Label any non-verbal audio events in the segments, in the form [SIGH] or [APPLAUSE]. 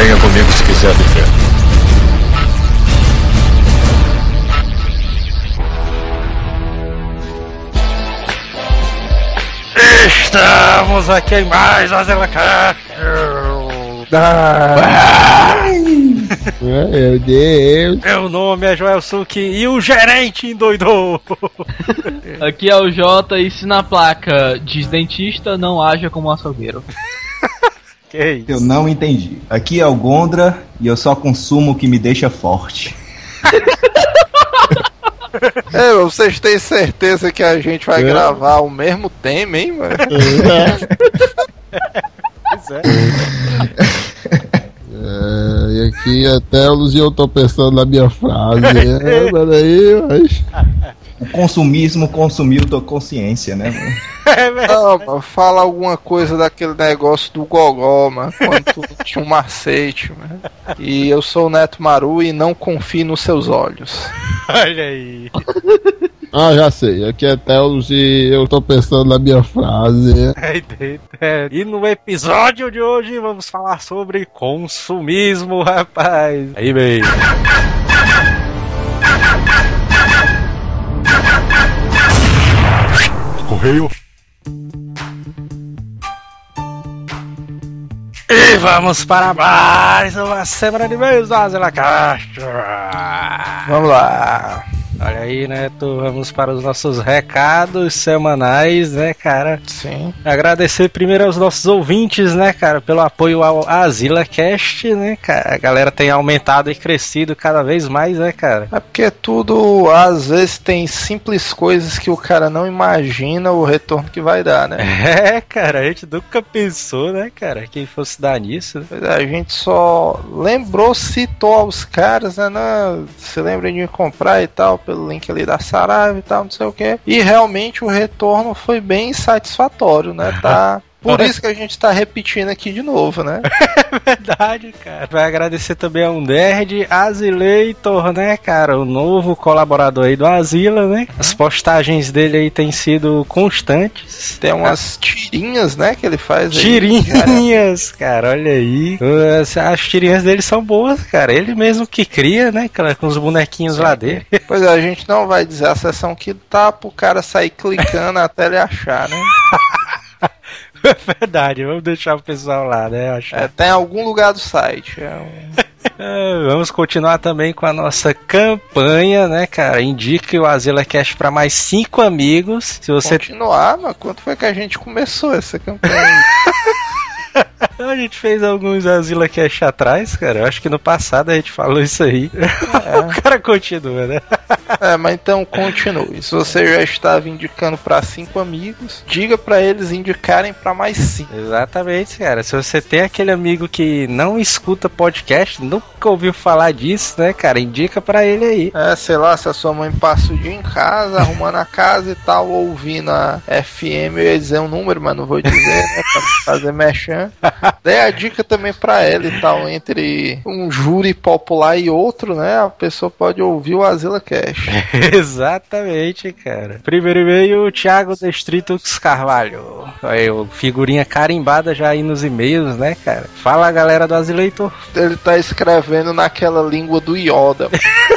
Venha comigo se quiser viver. Estamos aqui em mais uma Zelacast. Meu Deus. Meu nome é Joel Suki e o gerente endoidou. Aqui é o Jota e se na placa diz dentista, não haja como açougueiro. [LAUGHS] que isso? Eu não entendi. Aqui é o Gondra e eu só consumo o que me deixa forte. É, vocês têm certeza que a gente vai gravar o mesmo tema, hein, mano? Pois é. É, e aqui até o Luzinho eu tô pensando na minha frase. É, peraí, mas. O consumismo consumiu tua consciência, né? [LAUGHS] mano? Não, mano, fala alguma coisa daquele negócio do Gogó, mano, quando [LAUGHS] tinha um macete, mano. E eu sou o Neto Maru e não confio nos seus olhos. [LAUGHS] Olha aí. Ah, já sei. Aqui até o Luzinho eu tô pensando na minha frase. Dentro, é. E no episódio de hoje vamos falar sobre consumismo, rapaz. Aí, bem. Correio. E vamos para mais uma semana de mês da Zelacast. Vamos lá. Olha aí, Neto, vamos para os nossos recados semanais, né, cara? Sim. Agradecer primeiro aos nossos ouvintes, né, cara, pelo apoio ao Azila Cast, né, cara? A galera tem aumentado e crescido cada vez mais, né, cara? É porque tudo, às vezes, tem simples coisas que o cara não imagina o retorno que vai dar, né? [LAUGHS] É, cara, a gente nunca pensou, né, cara, que fosse dar nisso. né? Pois é, A gente só lembrou, citou aos caras, né? Não, se lembrem de comprar e tal, pelo link ali da Saraiva e tal, não sei o que. E realmente o retorno foi bem satisfatório, né? Tá. [LAUGHS] Por isso que a gente tá repetindo aqui de novo, né? [LAUGHS] Verdade, cara. Vai agradecer também a Nerd Azileitor, né, cara? O novo colaborador aí do Azila, né? As postagens dele aí têm sido constantes. Tem umas tirinhas, né, que ele faz aí. Tirinhas, cara, olha aí. As, as tirinhas dele são boas, cara. Ele mesmo que cria, né, cara, com os bonequinhos lá dele. [LAUGHS] Pois é, a gente não vai dizer a sessão que tá pro cara sair clicando [LAUGHS] até ele achar, né? É verdade, vamos deixar o pessoal lá, né? Achar. É, tá em algum lugar do site. É um- [LAUGHS] É, vamos continuar também com a nossa campanha, né, cara? Indique o Azila Cash para mais cinco amigos. Se você Continuar, mas quanto foi que a gente começou essa campanha? [LAUGHS] A gente fez alguns Azila Cash atrás, cara. Eu acho que no passado a gente falou isso aí. [LAUGHS] o cara continua, né? É, mas então continue. Se você já estava indicando para cinco amigos, diga para eles indicarem para mais cinco. Exatamente, cara. Se você tem aquele amigo que não escuta podcast, nunca ouviu falar disso, né, cara? Indica pra ele aí. É, sei lá, se a sua mãe passa o dia em casa, arrumando a casa e tal, ouvindo a FM, eu ia dizer um número, mas não vou dizer, né, pra fazer mexer. Dê a dica também pra ela e tal, entre um júri popular e outro, né, a pessoa pode ouvir o Azila Cash. [LAUGHS] Exatamente, cara. Primeiro e-mail, Thiago Destritos Carvalho. Aí, o figurinha carimbada já aí nos e-mails, né, cara? Fala, galera do Azileitor. Ele tá escrevendo naquela língua do Yoda.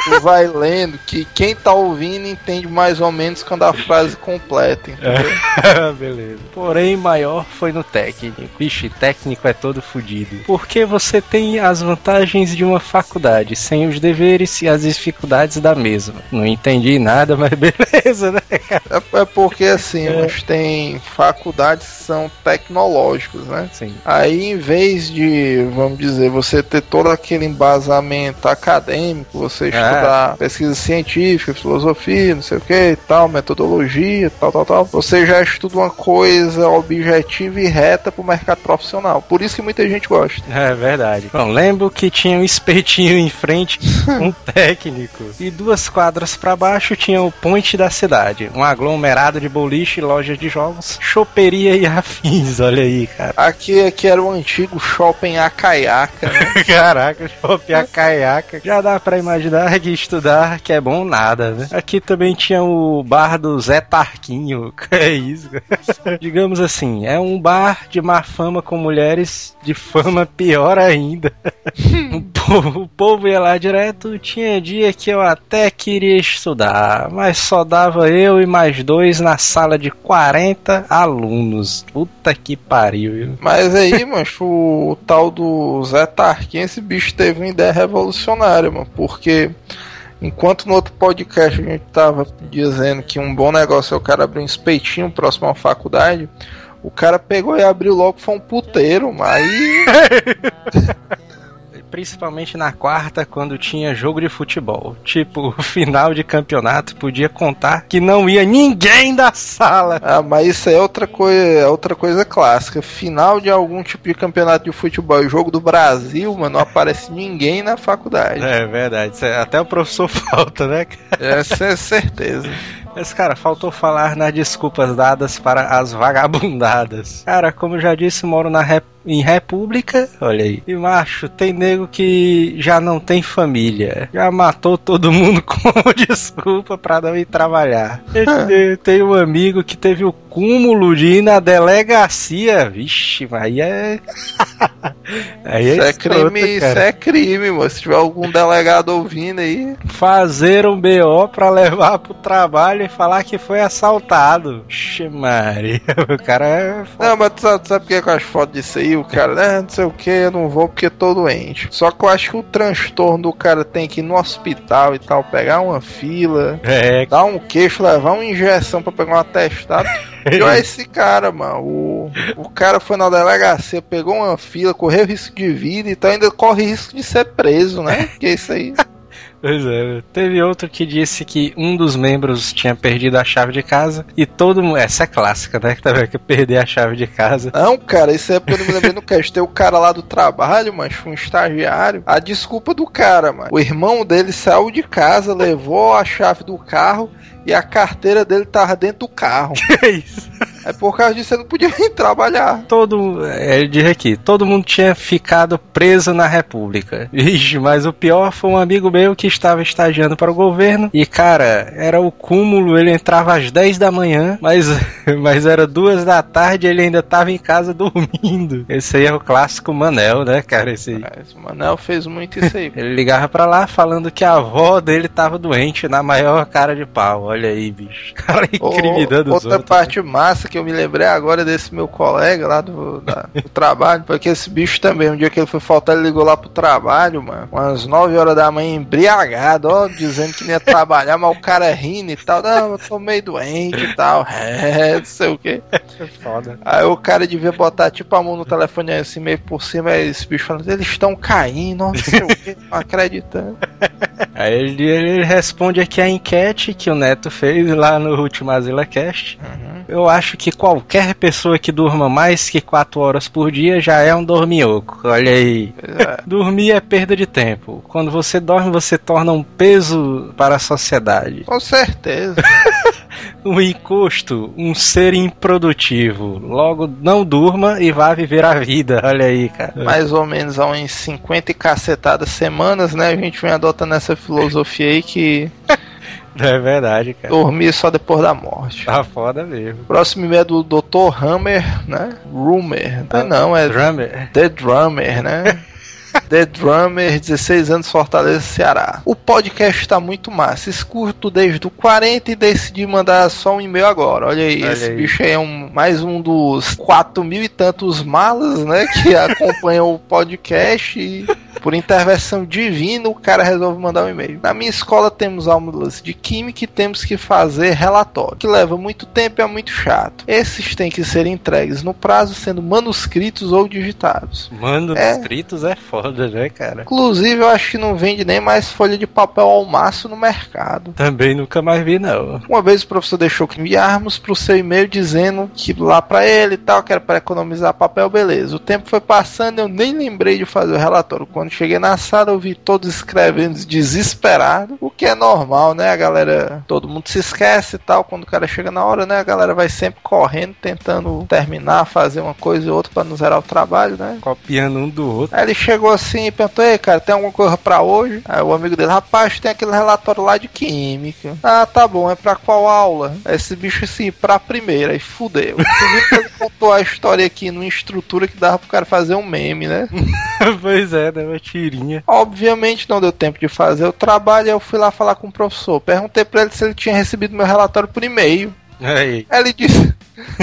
tu vai lendo que quem tá ouvindo entende mais ou menos quando a frase completa, entendeu? [LAUGHS] Beleza. Porém, maior foi no técnico. Ixi, técnico é todo fudido. Porque você tem as vantagens de uma faculdade, sem os deveres e as dificuldades da mesma. Não entendi nada, [LAUGHS] mas beleza, né, cara? É, é porque assim, mas tem faculdades que são tecnológicas, né? Sim. Aí, em vez de, vamos dizer, você ter todo aquele embasamento acadêmico, você estudar pesquisa científica, filosofia, não sei o que e tal, metodologia, tal, tal, tal, você já estuda uma coisa objetiva e reta pro mercado profissional. Por isso que muita gente gosta. É verdade. Bom, lembro que tinha um espetinho em frente, [LAUGHS] um técnico. E duas quadras pra baixo tinha o point da cidade. Um aglomerado de boliche, lojas de jogos, choperia e afins. Olha aí, cara. Aqui, aqui era o antigo shopping Acaiaca, né? [LAUGHS] Caraca, shopping a caiaca. Já dá pra imaginar que estudar que é bom nada, né? Aqui também tinha o bar do Zé Tarquinho. [LAUGHS] Que é isso? Digamos assim, é um bar de má fama com mulheres de fama [LAUGHS] pior ainda. o, povo, o povo ia lá direto. Tinha dia que eu até queria estudar, mas só dava eu e mais dois na sala de 40 alunos. Puta que pariu. viu? Mas aí, [LAUGHS] mancho, o tal do Zé Tarquin, esse bicho teve uma ideia revolucionária, mano. Porque enquanto no outro podcast a gente tava dizendo que um bom negócio é o cara abrir um espetinho próximo à faculdade, o cara pegou e abriu logo foi um puteiro, mas aí. [LAUGHS] Principalmente na quarta, quando tinha jogo de futebol. Tipo, [LAUGHS] final de campeonato podia contar que não ia ninguém da sala. Ah, mas isso é outra coisa, é outra coisa clássica. Final de algum tipo de campeonato de futebol jogo do Brasil, mano, não aparece ninguém na faculdade. É verdade, até o professor [LAUGHS] falta, né? Essa é certeza. Mas, cara, faltou falar nas desculpas dadas para as vagabundadas. Cara, como eu já disse, moro na rep- em República, olha aí. E macho, tem nego que já não tem família. Já matou todo mundo [LAUGHS] com desculpa pra não ir trabalhar. Eu te- tenho um amigo que teve o cúmulo de ir na delegacia. Vixe, aí é. [LAUGHS] aí Isso é escroto, crime, isso cara. é crime, mano. Se tiver algum delegado ouvindo aí. fazer um BO pra levar pro trabalho e falar que foi assaltado. Vixe, Maria, [LAUGHS] o cara é. foda. Não, mas tu sabe, tu sabe por que eu acho foda disso aí? O cara, né, não sei o que, eu não vou porque tô doente. Só que eu acho que o transtorno do cara tem que ir no hospital e tal, pegar uma fila, É, dar um queixo, levar uma injeção pra pegar um atestado. [LAUGHS] [LAUGHS] Pior é esse cara, mano. O, o cara foi na delegacia, pegou uma fila, correu risco de vida, então ainda corre risco de ser preso, né? Que isso aí. Pois é. Teve outro que disse que um dos membros tinha perdido a chave de casa e todo mundo. Essa é clássica, né? Que também que perder a chave de casa. Não, cara, isso é porque eu não me lembrei no cast. Tem o cara lá do trabalho, mas um estagiário. A desculpa do cara, mano. O irmão dele saiu de casa, levou a chave do carro e a carteira dele tava dentro do carro. [LAUGHS] Que isso? É por causa disso ele não podia [LAUGHS] ir trabalhar. Todo. é, Ele diz aqui: todo mundo tinha ficado preso na República. Vixe, mas o pior foi um amigo meu que estava estagiando para o governo. E, cara, era o cúmulo. Ele entrava às 10 da manhã, mas, [LAUGHS] mas era duas da tarde e ele ainda estava em casa [LAUGHS] dormindo. Esse aí é o clássico Manel, né, cara? Esse aí. Mas o Manel fez muito isso aí. Ele ligava pra lá falando que a avó dele tava doente na maior cara de pau. Olha aí, bicho. Cara incriminando Ô, os Outra outros. parte massa que eu me lembrei agora desse meu colega lá do, da- do [LAUGHS] trabalho, porque esse bicho também, um dia que ele foi faltar, ele ligou lá pro trabalho, mano, umas 9 horas da manhã, embriagado, ó, dizendo que não ia trabalhar, [LAUGHS] mas o cara rindo e tal, não, eu tô meio doente e tal, [LAUGHS] é, não sei o que. Foda. Aí o cara devia botar tipo a mão no telefone assim, meio por cima, aí esse bicho falando, eles estão caindo, não sei o que, não acreditando. Aí ele, ele responde aqui a enquete que o Neto fez lá no último Azila Cast. Eu acho que qualquer pessoa que durma mais que 4 horas por dia já é um dorminhoco. Olha aí. É. [LAUGHS] Dormir é perda de tempo. Quando você dorme, você torna um peso para a sociedade. Com certeza. [LAUGHS] Um encosto, um ser improdutivo. Logo, não durma e vá viver a vida. Olha aí, cara. mais ou menos há uns 50 e cacetadas semanas, né? A gente vem adotando essa filosofia aí que [LAUGHS] [LAUGHS] É verdade, cara. dormir só depois da morte. Tá foda mesmo. Próximo e-mail é do Dr. Hammer, né? Rumor. Não, é não, é Drummer. The Drummer, né? [LAUGHS] The Drummer, 16 anos, Fortaleza, Ceará. O podcast tá muito massa. Escuto desde o 40 e decidi mandar só um e-mail agora. Olha aí, Olha esse aí. bicho aí é um, mais um dos 4 mil e tantos malas, né? Que [LAUGHS] acompanham o podcast e por intervenção divina o cara resolve mandar um e-mail. Na minha escola temos aulas de química e temos que fazer relatório, que leva muito tempo e é muito chato. Esses têm que ser entregues no prazo, sendo manuscritos ou digitados. Mano, É. é foda, né, cara? Inclusive, eu acho que não vende nem mais folha de papel ao maço no mercado. Também nunca mais vi, não. Uma vez o professor deixou que enviarmos pro seu e-mail dizendo que lá pra ele e tal, que era pra economizar papel, beleza. O tempo foi passando, eu nem lembrei de fazer o relatório. Quando Quando cheguei na sala, eu vi todos escrevendo desesperado, o que é normal, né? A galera, todo mundo se esquece e tal. Quando o cara chega na hora, né? A galera vai sempre correndo, tentando terminar, fazer uma coisa e outra para não zerar o trabalho, né? Copiando um do outro. Aí ele chegou assim e perguntou: Ei, cara, tem alguma coisa pra hoje? Aí o amigo dele, rapaz, tem aquele relatório lá de química. Ah, tá bom, é pra qual aula? Aí Esse bicho assim, pra primeira, e fudeu. Ele contou a história aqui numa estrutura que dava pro cara fazer um meme, né? [LAUGHS] pois é, deu uma tirinha. Obviamente não deu tempo de fazer o trabalho, eu fui lá falar com o professor. Perguntei pra ele se ele tinha recebido meu relatório por e-mail. Aí. Aí ele disse.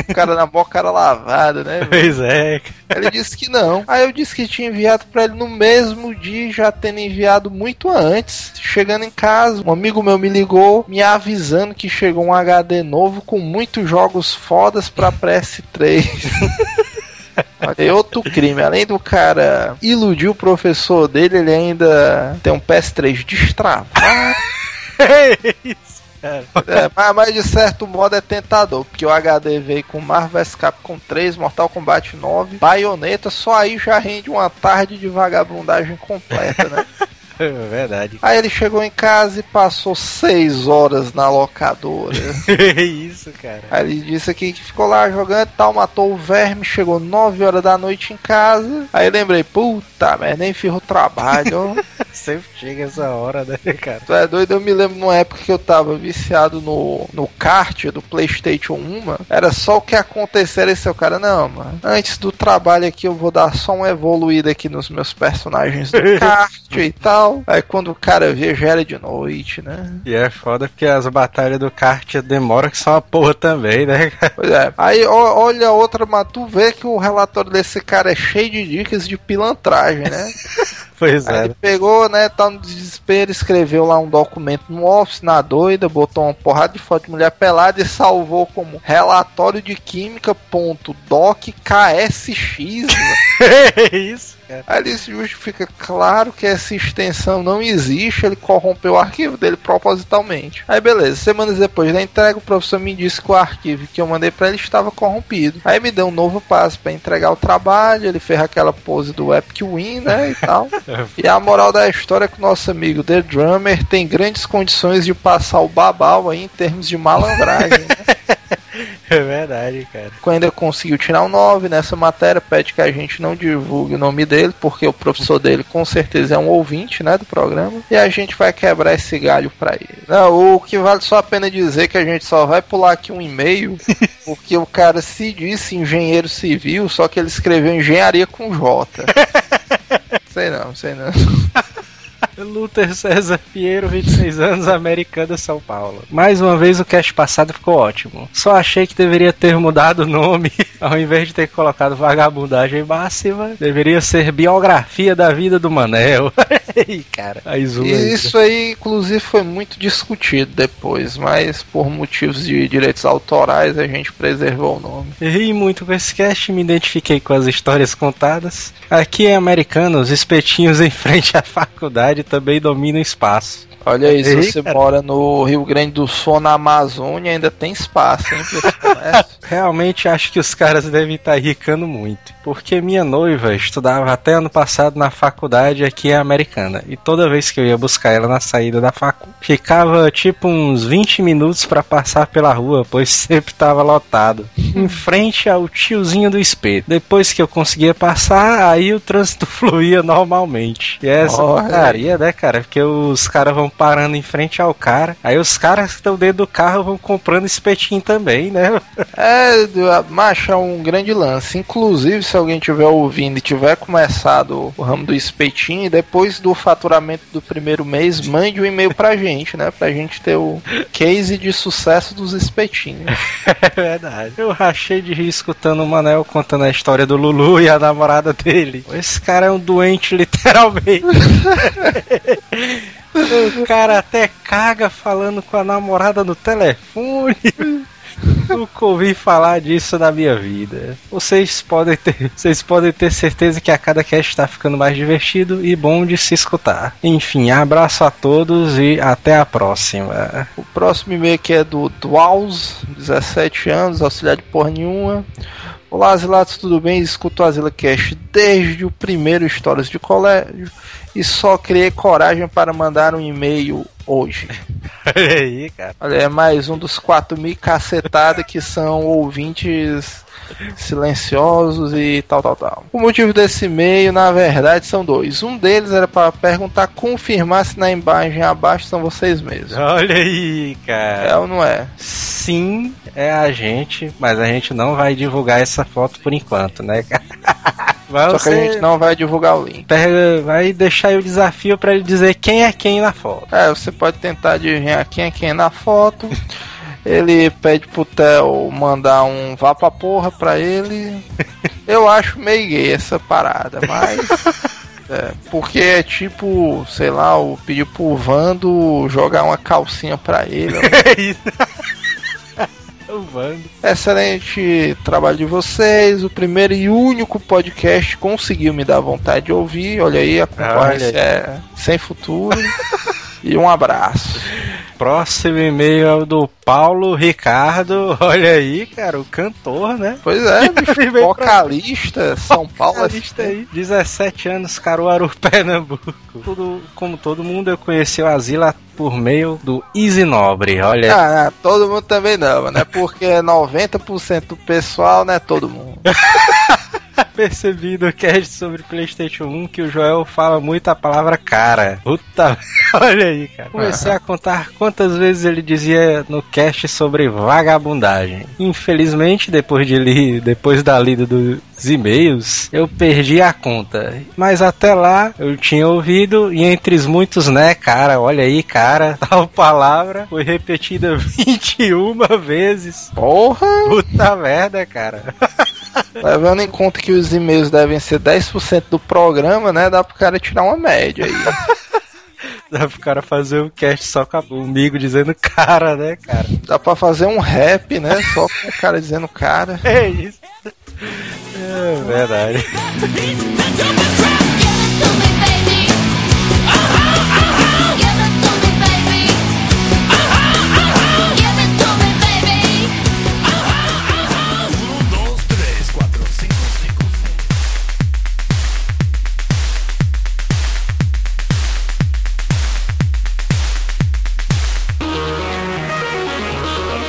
O cara na boca, cara lavada, né? Pois é. Ele disse que não. Aí eu disse que tinha enviado pra ele no mesmo dia, já tendo enviado muito antes. Chegando em casa, um amigo meu me ligou, me avisando que chegou um HD novo com muitos jogos fodas pra PS3. Olha, outro crime. Além do cara iludir o professor dele, ele ainda tem um PS3 destravado. [LAUGHS] É isso, cara. É, mas, mas de certo modo é tentador, porque o HD veio com Marvel vs Capcom 3, Mortal Kombat 9, Bayonetta, só aí já rende uma tarde de vagabundagem completa, né? [LAUGHS] É verdade. Aí ele chegou em casa e passou seis horas na locadora. [LAUGHS] É isso, cara. Aí ele disse aqui que ficou lá jogando e tal, matou o verme, chegou 9 horas da noite em casa. Aí lembrei, puta merda, nem fiz o trabalho. [LAUGHS] Sempre chega essa hora, né, cara? Tu é doido, eu me lembro numa época que eu tava viciado no, no kart do Playstation 1, mano. Era só o que acontecer esse seu cara, não, mano. Antes do trabalho aqui eu vou dar só uma evoluída aqui nos meus personagens do [LAUGHS] kart e tal. Aí quando o cara vê, já era de noite, né? E é foda porque as batalhas do kart demoram que são uma porra também, né, cara? Pois é. Aí ó, olha outra, mas tu vê que o relatório desse cara é cheio de dicas de pilantragem, né? [LAUGHS] Pois Aí é. ele pegou, né, tá no desespero, escreveu lá um documento no Office, na doida, botou uma porrada de foto de mulher pelada e salvou como relatório de química ponto doc KSX. [LAUGHS] É isso, cara. Aí ele justifica, claro que essa extensão não existe, ele corrompeu o arquivo dele propositalmente. Aí beleza, semanas depois da entrega, o professor me disse que o arquivo que eu mandei pra ele estava corrompido. Aí me deu um novo passo pra entregar o trabalho, ele fez aquela pose do Epic Win, né, e tal. [LAUGHS] E a moral da história é que o nosso amigo The Drummer tem grandes condições de passar o babau aí em termos de malandragem, né? [LAUGHS] [LAUGHS] É verdade, cara. ainda conseguiu tirar um 9 nessa matéria, pede que a gente não divulgue o nome dele, porque o professor dele com certeza é um ouvinte, né, do programa, e a gente vai quebrar esse galho pra ele. Não, o que vale só a pena dizer que a gente só vai pular aqui um e-mail, [LAUGHS] porque o cara se disse engenheiro civil, só que ele escreveu engenharia com J. [LAUGHS] sei não, sei não. Luther César Pinheiro, 26 anos, americana, São Paulo. Mais uma vez o cast passado ficou ótimo. Só achei que deveria ter mudado o nome, [LAUGHS] ao invés de ter colocado vagabundagem máxima, deveria ser biografia da vida do Manel. [LAUGHS] Ih, cara, aí E isso aí, inclusive, foi muito discutido depois, mas por motivos de direitos autorais a gente preservou o nome. Ri muito com esse cast, me identifiquei com as histórias contadas. Aqui em Americana, os espetinhos em frente à faculdade também dominam espaço. Olha aí, se você cara. mora no Rio Grande do Sul, na Amazônia, ainda tem espaço, hein? [LAUGHS] Realmente acho que os caras devem estar ricando muito. Porque minha noiva estudava até ano passado na faculdade aqui Americana. E toda vez que eu ia buscar ela na saída da facu, ficava tipo uns 20 minutos pra passar pela rua, pois sempre tava lotado. em [LAUGHS] frente ao tiozinho do espeto. Depois que eu conseguia passar, aí o trânsito [LAUGHS] fluía normalmente. E essa Olha. putaria, né, cara? Porque os caras vão parando em frente ao cara. Aí os caras que estão dentro do carro vão comprando espetinho também, né? [LAUGHS] É, macho, é um grande lance. Inclusive, se alguém tiver ouvindo e tiver começado o ramo do espetinho, depois do faturamento do primeiro mês, mande um e-mail pra gente, né? Pra gente ter o case de sucesso dos espetinhos. [LAUGHS] É verdade. Eu rachei de rir escutando o Manel contando a história do Lulu e a namorada dele. Esse cara é um doente, [LAUGHS] literalmente. O cara até caga falando com a namorada no telefone. Nunca ouvi falar disso na minha vida. Vocês podem ter, vocês podem ter certeza que a cada cast está ficando mais divertido e bom de se escutar. Enfim, abraço a todos e até a próxima. O próximo e-mail aqui é do Dwaus, 17 anos, auxiliar de porra nenhuma. Olá, Asilatos, tudo bem? Escuto o Asila Cast desde o primeiro Histórias de Colégio e só criei coragem para mandar um e-mail hoje. [LAUGHS] Olha aí, cara. Olha, é mais um dos 4 mil cacetada que são ouvintes silenciosos e tal, tal, tal. O motivo desse e-mail, na verdade, são dois. Um deles era para perguntar, confirmar se na imagem abaixo são vocês mesmos. Olha aí, É cara. ou não é? Sim, é a gente, mas a gente não vai divulgar essa foto por enquanto, né, cara? [LAUGHS] Mas Só que a gente não vai divulgar o link. pega- vai deixar aí o desafio pra ele dizer quem é quem na foto. É, você pode tentar adivinhar quem é quem na foto. [LAUGHS] Ele pede pro Theo mandar um vá pra porra pra ele. [LAUGHS] Eu acho meio gay essa parada, mas. [LAUGHS] É, porque é tipo, sei lá, o pedir pro Vando jogar uma calcinha pra ele. É isso. Vando. Excelente trabalho de vocês. O primeiro e único podcast conseguiu me dar vontade de ouvir. Olha aí, a concorrência é sem futuro. [LAUGHS] e um abraço. Próximo e-mail é o do Paulo Ricardo. [LAUGHS] Olha aí, cara, o cantor, né? Pois é, [LAUGHS] bicho, vocalista, [LAUGHS] São Paulo. A lista aí. 17 anos, Caruaru, Pernambuco. Tudo, como todo mundo, eu conheci o Asila por meio do Easy Nobre. Olha, Ah, todo mundo também não, né? Porque 90% do pessoal não é todo mundo. Percebi no cast sobre PlayStation 1 que o Joel fala muito a palavra cara. Puta, [LAUGHS] olha aí, cara. Comecei a contar quantas vezes ele dizia no cast sobre vagabundagem. Infelizmente, depois de li, depois da lida dos e-mails, eu perdi a conta. Mas até lá eu tinha ouvido e entre os muitos, né, cara, olha aí, cara, [LAUGHS] tal palavra foi repetida [LAUGHS] 21 vezes. Porra! Puta merda, cara. Levando em conta que os e-mails devem ser 10% do programa, né? Dá pro cara tirar uma média aí. [LAUGHS] Dá pro cara fazer um cast só com o amigo dizendo cara, né, cara? Dá pra fazer um rap, né? Só com o cara dizendo cara. [LAUGHS] É isso. É verdade.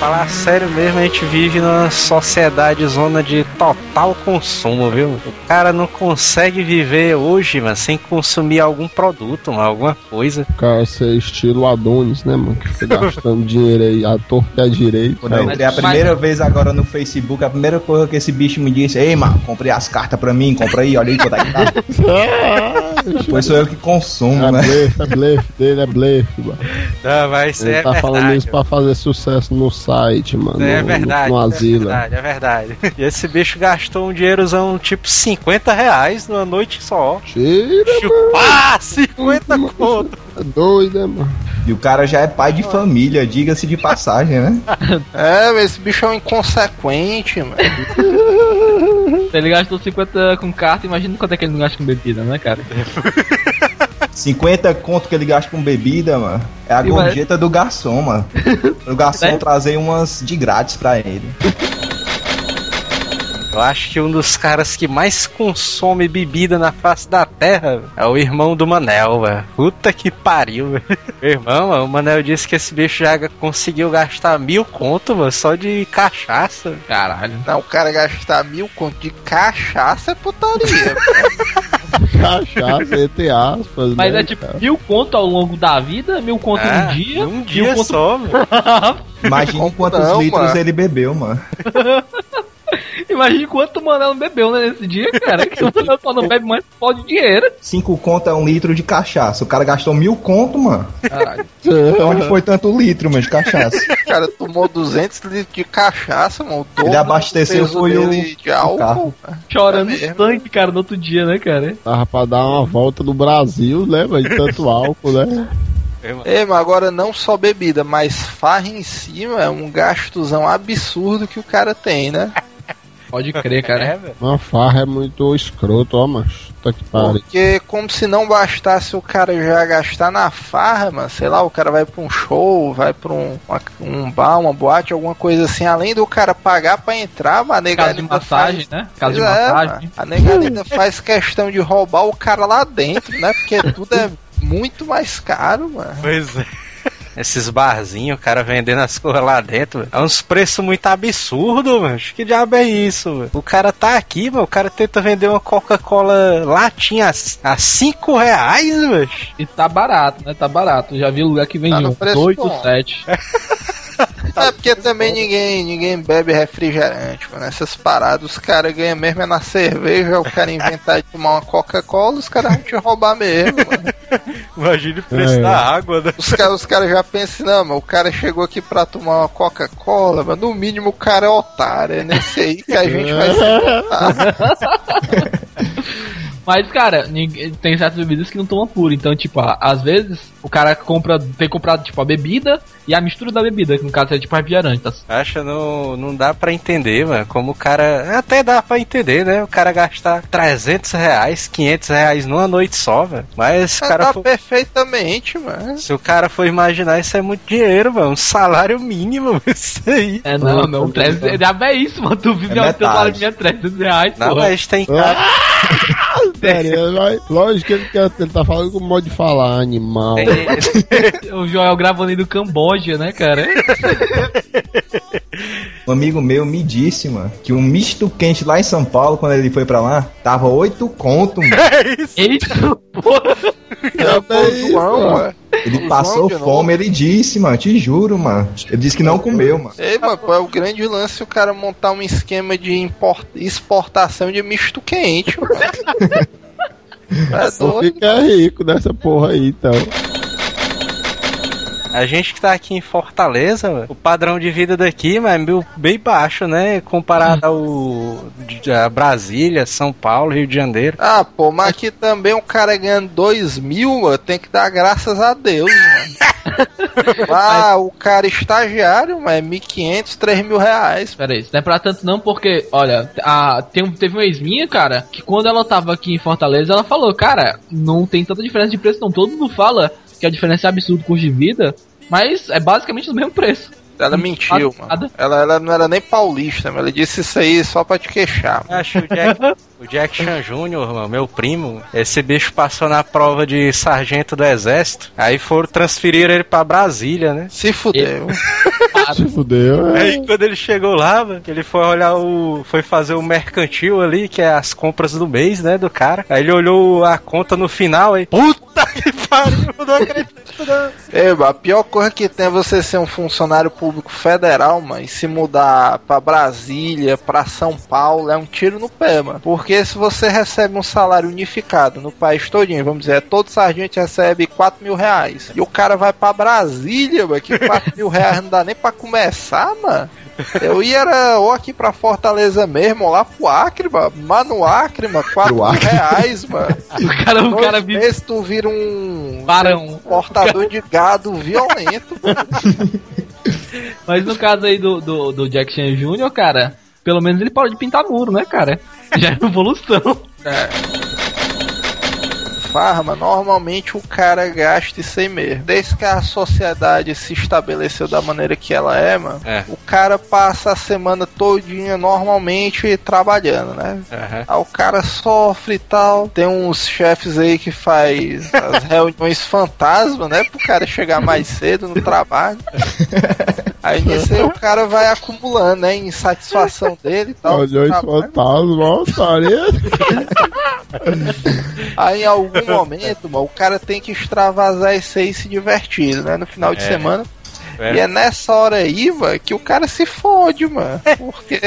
Falar sério mesmo, a gente vive numa sociedade zona de total consumo, viu? O cara não consegue viver hoje, mano, sem consumir algum produto, mano, alguma coisa. Cara, ser estilo Adonis, né, mano? Você gastando [LAUGHS] dinheiro aí, à torta e à direita. Quando eu entrei a primeira vez agora no Facebook, a primeira coisa que esse bicho me disse, ei, mano, comprei as cartas pra mim, compra aí, olha aí quanto é que tá. [LAUGHS] Pois sou eu que consumo, É né? blefe, é blefe dele, é blefe, mano. Não, vai ser Ele é tá falando verdade. isso pra fazer sucesso no site, mano. É no, verdade, no, no é asilo. verdade, é verdade. E esse bicho gastou um dinheirozão tipo 50 reais numa noite só. Tira, Chupar 50 conto. É doido, né, mano? E o cara já é pai de família, diga-se de passagem, né? [LAUGHS] É, mas esse bicho é um inconsequente, mano. Se ele gastou 50 com carta, imagina quanto é que ele não gasta com bebida, né, cara? [LAUGHS] 50 conto que ele gasta com bebida, mano. É a gorjeta do garçom, mano. O garçom [LAUGHS] É? trazer umas de grátis pra ele. Eu acho que um dos caras que mais consome bebida na face da terra é o irmão do Manel, velho. Puta que pariu, velho. [LAUGHS] Meu Irmão, mano, o Manel disse que esse bicho já conseguiu gastar mil conto, mano, só de cachaça. Caralho. Não, o cara gastar mil conto de cachaça é putaria. [LAUGHS] Cachaça, entre aspas. Mas né, é tipo cara? mil conto ao longo da vida, mil conto É, num dia, mil dia conto só, mano. [LAUGHS] Imagine Como quantos não, litros mano? ele bebeu, mano. Imagina quanto o Manel bebeu né, nesse dia, cara. Que o Manel só não bebe mais pó de dinheiro. 5 conto é um litro de cachaça. O cara gastou mil conto, mano. Caralho. Então onde foi tanto litro, mano, de cachaça? o cara tomou 200 litros de cachaça, mano. Ele abasteceu foi o- de álcool. carro. Chorando É sangue, cara, no outro dia, né, cara? Tava pra dar uma volta no Brasil, né, mano? De tanto álcool, né? É, mas agora não só bebida, mas farra em cima é um gastozão absurdo que o cara tem, né? Pode crer, cara. [LAUGHS] É, velho. Uma farra é muito escroto, ó, macho. Tá que pariu. Porque como se não bastasse o cara já gastar na farra, mano, sei lá, o cara vai pra um show, vai pra um, uma- um bar, uma boate, alguma coisa assim, além do cara pagar pra entrar, mano, a nega Casa de massagem, faz- né? Casa de é, massagem. mano, a nega ainda faz questão de roubar o cara lá dentro, né? Porque tudo é muito mais caro, mano. Pois é. Esses barzinhos, o cara vendendo as [LAUGHS] coisas lá dentro, é uns preços muito absurdos, mano. Que diabo é isso, velho? O cara tá aqui, mano. O cara tenta vender uma Coca-Cola latinha a 5 reais, velho. E tá barato, né? Tá barato. Já vi lugar que vende Tá um preço 8, bom. 7. [LAUGHS] É porque também ninguém, ninguém bebe refrigerante, mano. Essas paradas, os caras ganham mesmo é na cerveja, o cara inventar de tomar uma Coca-Cola, os caras vão te roubar mesmo, mano. [LAUGHS] Imagine o preço É. da água, né? Os caras os cara já pensam, não, mas o cara chegou aqui pra tomar uma Coca-Cola, mas no mínimo o cara é otário, é nesse aí que a gente vai [LAUGHS] Mas, cara, tem certas bebidas que não tomam puro. Então, tipo, às vezes o cara compra, tem comprado, tipo, a bebida e a mistura da bebida, que no caso é tipo refrigerante. Tá? Acha, não, não dá pra entender, mano. Como o cara. Até dá pra entender, né? O cara gastar 300 reais, 500 reais numa noite só, velho. Mas se o cara Tá for. perfeitamente, mano. Se o cara for imaginar, isso é muito dinheiro, mano. Um salário mínimo, [LAUGHS] isso aí. É, não, não, 300, já é isso, mano. Tu vive É ao teu salário minha 300 reais, Não, porra. mas tem cara. [LAUGHS] Sério, vai- lógico que ele, quer, ele tá falando com o modo de falar, animal. tem- [LAUGHS] O Joel gravando aí do Camboja, né, cara? [LAUGHS] Um amigo meu me disse, mano, que um misto quente lá em São Paulo, quando ele foi pra lá, tava 8 conto, mano. [LAUGHS] Eita, [LAUGHS] porra. É o João, mano. Ele João passou novo. fome, ele disse, mano, te juro, mano. Ele disse que não comeu, mano. Ei, mano, é o grande lance o cara montar um esquema de import- exportação de misto quente, mano. É doido. fica rico dessa porra aí, então. A gente que tá aqui em Fortaleza, mano, o padrão de vida daqui, mano, é meio- bem baixo, né? Comparado ao de- a Brasília, São Paulo, Rio de Janeiro. Ah, pô, mas aqui também o cara ganhando 2 mil, mano, tem que dar graças a Deus, mano. [LAUGHS] Ah, o cara estagiário, mas é 1.500, 3 mil reais. Pera aí, isso não é pra tanto não, porque, olha, a, tem, um- teve uma ex minha, cara, que quando ela tava aqui em Fortaleza, ela falou, cara, não tem tanta diferença de preço não. Todo mundo fala que a diferença é absurda com custo de vida, mas é basicamente o mesmo preço. Ela mentiu, mano. Ela, ela não era nem paulista, mas ela disse isso aí só pra te queixar. mano. Acho o Jack, o Jack Chan Jr., mano, meu primo, esse bicho passou na prova de sargento do exército, aí foram transferir ele pra Brasília, né? Se fudeu. [LAUGHS] Se fudeu, é. Aí quando ele chegou lá, mano, ele foi olhar o. Foi fazer o mercantil ali, que é as compras do mês, né? Do cara. Aí ele olhou a conta no final aí. Puta que pariu, não acredito, não. Mano, a pior coisa que tem é você ser um funcionário público federal, mano, e se mudar pra Brasília, pra São Paulo, é um tiro no pé, mano. Porque se você recebe um salário unificado no país todinho, vamos dizer, todo sargento recebe 4 mil reais. E o cara vai pra Brasília, mano, que 4 mil reais não dá nem pra começar, mano. Eu ia era ou aqui pra Fortaleza mesmo, ou lá pro Acre, mano. Mas no Acre, mano, 4 mil Acre. reais, mano. [LAUGHS] O cara, o cara vive meses tu vira um parão. portador de gado violento. [LAUGHS] Mas no caso aí do, do, do Jack Chan Jr., cara, pelo menos ele parou de pintar muro, né, cara? Já é evolução. Farma, normalmente o cara gasta isso aí mesmo. Desde que a sociedade se estabeleceu da maneira que ela é, mano, É. o cara passa a semana todinha normalmente trabalhando, né? Aham. Aí o cara sofre e tal. Tem uns chefes aí que faz as [LAUGHS] reuniões fantasma, né? Pro cara chegar mais cedo no trabalho. [LAUGHS] Aí nisso aí o cara vai acumulando, né? Insatisfação dele e tal. Olhou esse Trabalho. fantasma, ó, otário. Aí em algum momento, mano, o cara tem que extravasar isso aí e se divertir, né? No final de É. semana. É. E é nessa hora aí, mano, que o cara se fode, mano. Porque.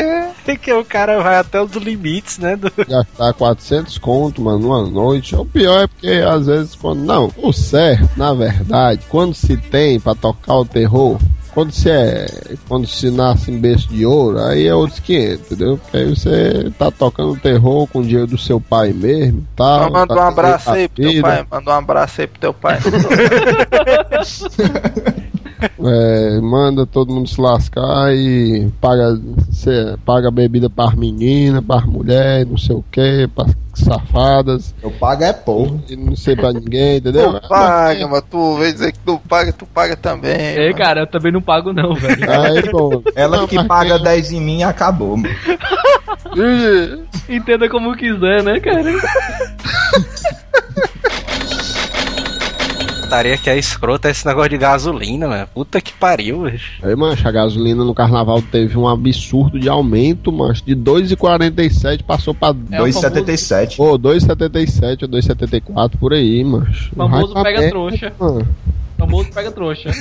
que o cara vai até os limites, né? Do... Gastar 400 conto, mano, numa noite. O pior é porque, às vezes, quando. Não, o certo, na verdade, quando se tem pra tocar o terror. Quando se é. Quando se nasce em berço de ouro, aí é outros 500, entendeu? Porque aí você tá tocando terror com o dinheiro do seu pai mesmo. Tá, Manda um tá abraço aí pro teu pai. Manda um abraço aí pro teu pai. [LAUGHS] É, manda todo mundo se lascar e paga, cê, paga bebida para menina, para mulher, não sei o que, para safadas, Eu pago é porra. e não sei pra ninguém, entendeu? Tu paga, mas tu vem dizer que tu paga, tu paga também. É, mano. cara, eu também não pago não, velho. Aí, Ela não, que paga quem- 10 em mim e acabou, mano. Entenda como quiser, né, cara? Putaria que é escrota é esse negócio de gasolina, mano. Puta que pariu, bicho. Aí, mancha, a gasolina no carnaval teve um absurdo de aumento, mancha. De 2,47 passou pra É o 2,77. Pô, 2,77 ou 2,74 por aí, mancha. O famoso pega trouxa. mano. Famoso pega trouxa. [LAUGHS]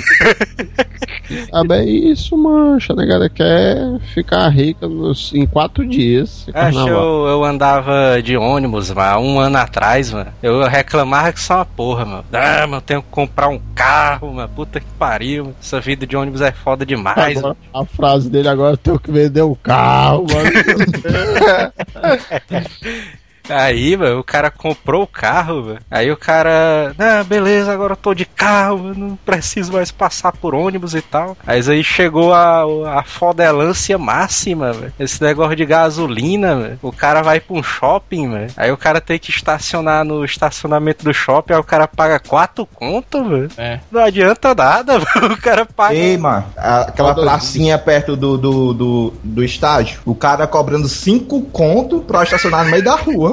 Ah, bem, é isso, mancha. A negada quer ficar rica nos, em quatro dias. Acho eu, eu andava de ônibus, mano, um ano atrás, mano. Eu reclamava que só uma porra, mano. Ah, mano, eu tenho que comprar um carro, mano. Puta que pariu. mano. Essa vida de ônibus é foda demais, Agora, mano. a frase dele agora eu tenho que vender um carro, mano. [LAUGHS] [LAUGHS] Aí, mano, o cara comprou o carro, mano. Aí o cara, ah, beleza, agora eu tô de carro, mano, não preciso mais passar por ônibus e tal. Aí aí chegou a, a fodelância máxima, velho. Esse negócio de gasolina, velho. O cara vai pra um shopping, velho. Aí o cara tem que estacionar no estacionamento do shopping, aí o cara paga quatro conto, velho. É. Não adianta nada, [LAUGHS] velho. O cara paga. Ei, mano, a- aquela Todo pracinha perto do, do, do, do estádio, o cara cobrando 5 conto pra estacionar no meio da rua.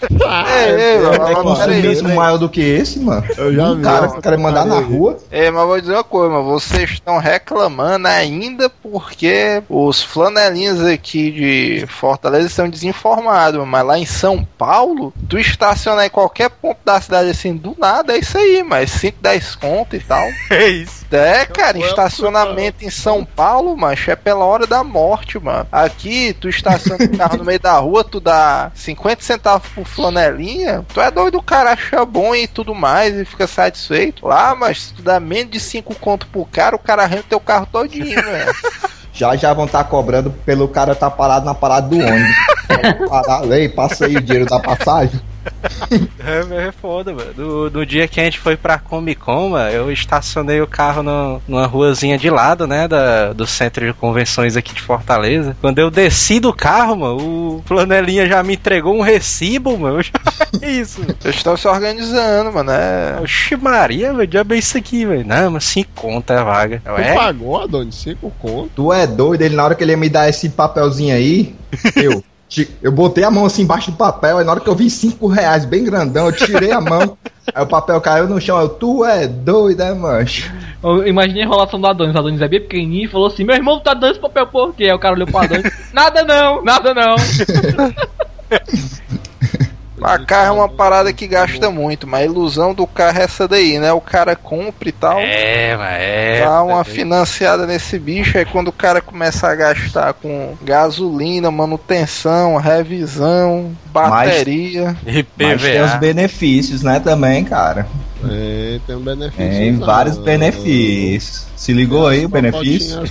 [LAUGHS] É, é, É, mas, é um serviço peraí. maior do que esse, mano. Eu já um vi cara que quer mandar na rua. É, mas vou dizer uma coisa, mas vocês estão reclamando ainda porque os flanelinhas aqui de Fortaleza estão desinformados, mas lá em São Paulo, tu estacionar em qualquer ponto da cidade assim, do nada, é isso aí, mas 5, 10 conto e tal. [LAUGHS] É isso. É, cara, estacionamento em São Paulo, macho, é pela hora da morte, mano. Aqui, tu estaciona o carro no meio da rua, tu dá 50 centavos por flanelinha, tu é doido, o cara acha bom e tudo mais e fica satisfeito. Lá, mas se tu dá menos de 5 conto pro cara, o cara rende teu carro todinho, velho. [LAUGHS] Já já vão estar cobrando pelo cara estar parado na parada do ônibus. [LAUGHS] Parar, ei, passa aí o dinheiro da passagem. [LAUGHS] É, é foda, mano. No, no dia que a gente foi pra Comic Con, mano, eu estacionei o carro no- numa ruazinha de lado, né, da, do centro de convenções aqui de Fortaleza. Quando eu desci do carro, mano, o flanelinha já me entregou um recibo, mano. Eu já... Que isso, mano? Eles estão se organizando, mano. É. Oxi Maria, velho, diabo é isso aqui, velho. Não, mas 5 conto é vaga. Eu, Tu é? pagou, Adonis, 5 conto. Tu é doido, ele na hora que ele ia me dar esse papelzinho aí, eu. Eu botei a mão assim embaixo do papel, aí na hora que eu vi 5 reais bem grandão, eu tirei a mão, [LAUGHS] aí o papel caiu no chão, eu, tu é doido, é mancho? Eu imaginei a enrolação do Adonis. O Adonis é bem pequenininho e falou assim: Meu irmão tá dando esse papel por quê? Aí o cara olhou pro Adonis: Nada não, nada não. [LAUGHS] Mas carro é uma parada que gasta muito, mas a ilusão do carro é essa daí, né? O cara compra e tal. É, mas é. Dá uma financiada nesse bicho, aí quando o cara começa a gastar com gasolina, manutenção, revisão, bateria. E Mas tem os benefícios, né, também, cara. É, tem um benefício. Tem vários benefícios. Se ligou aí o benefício? As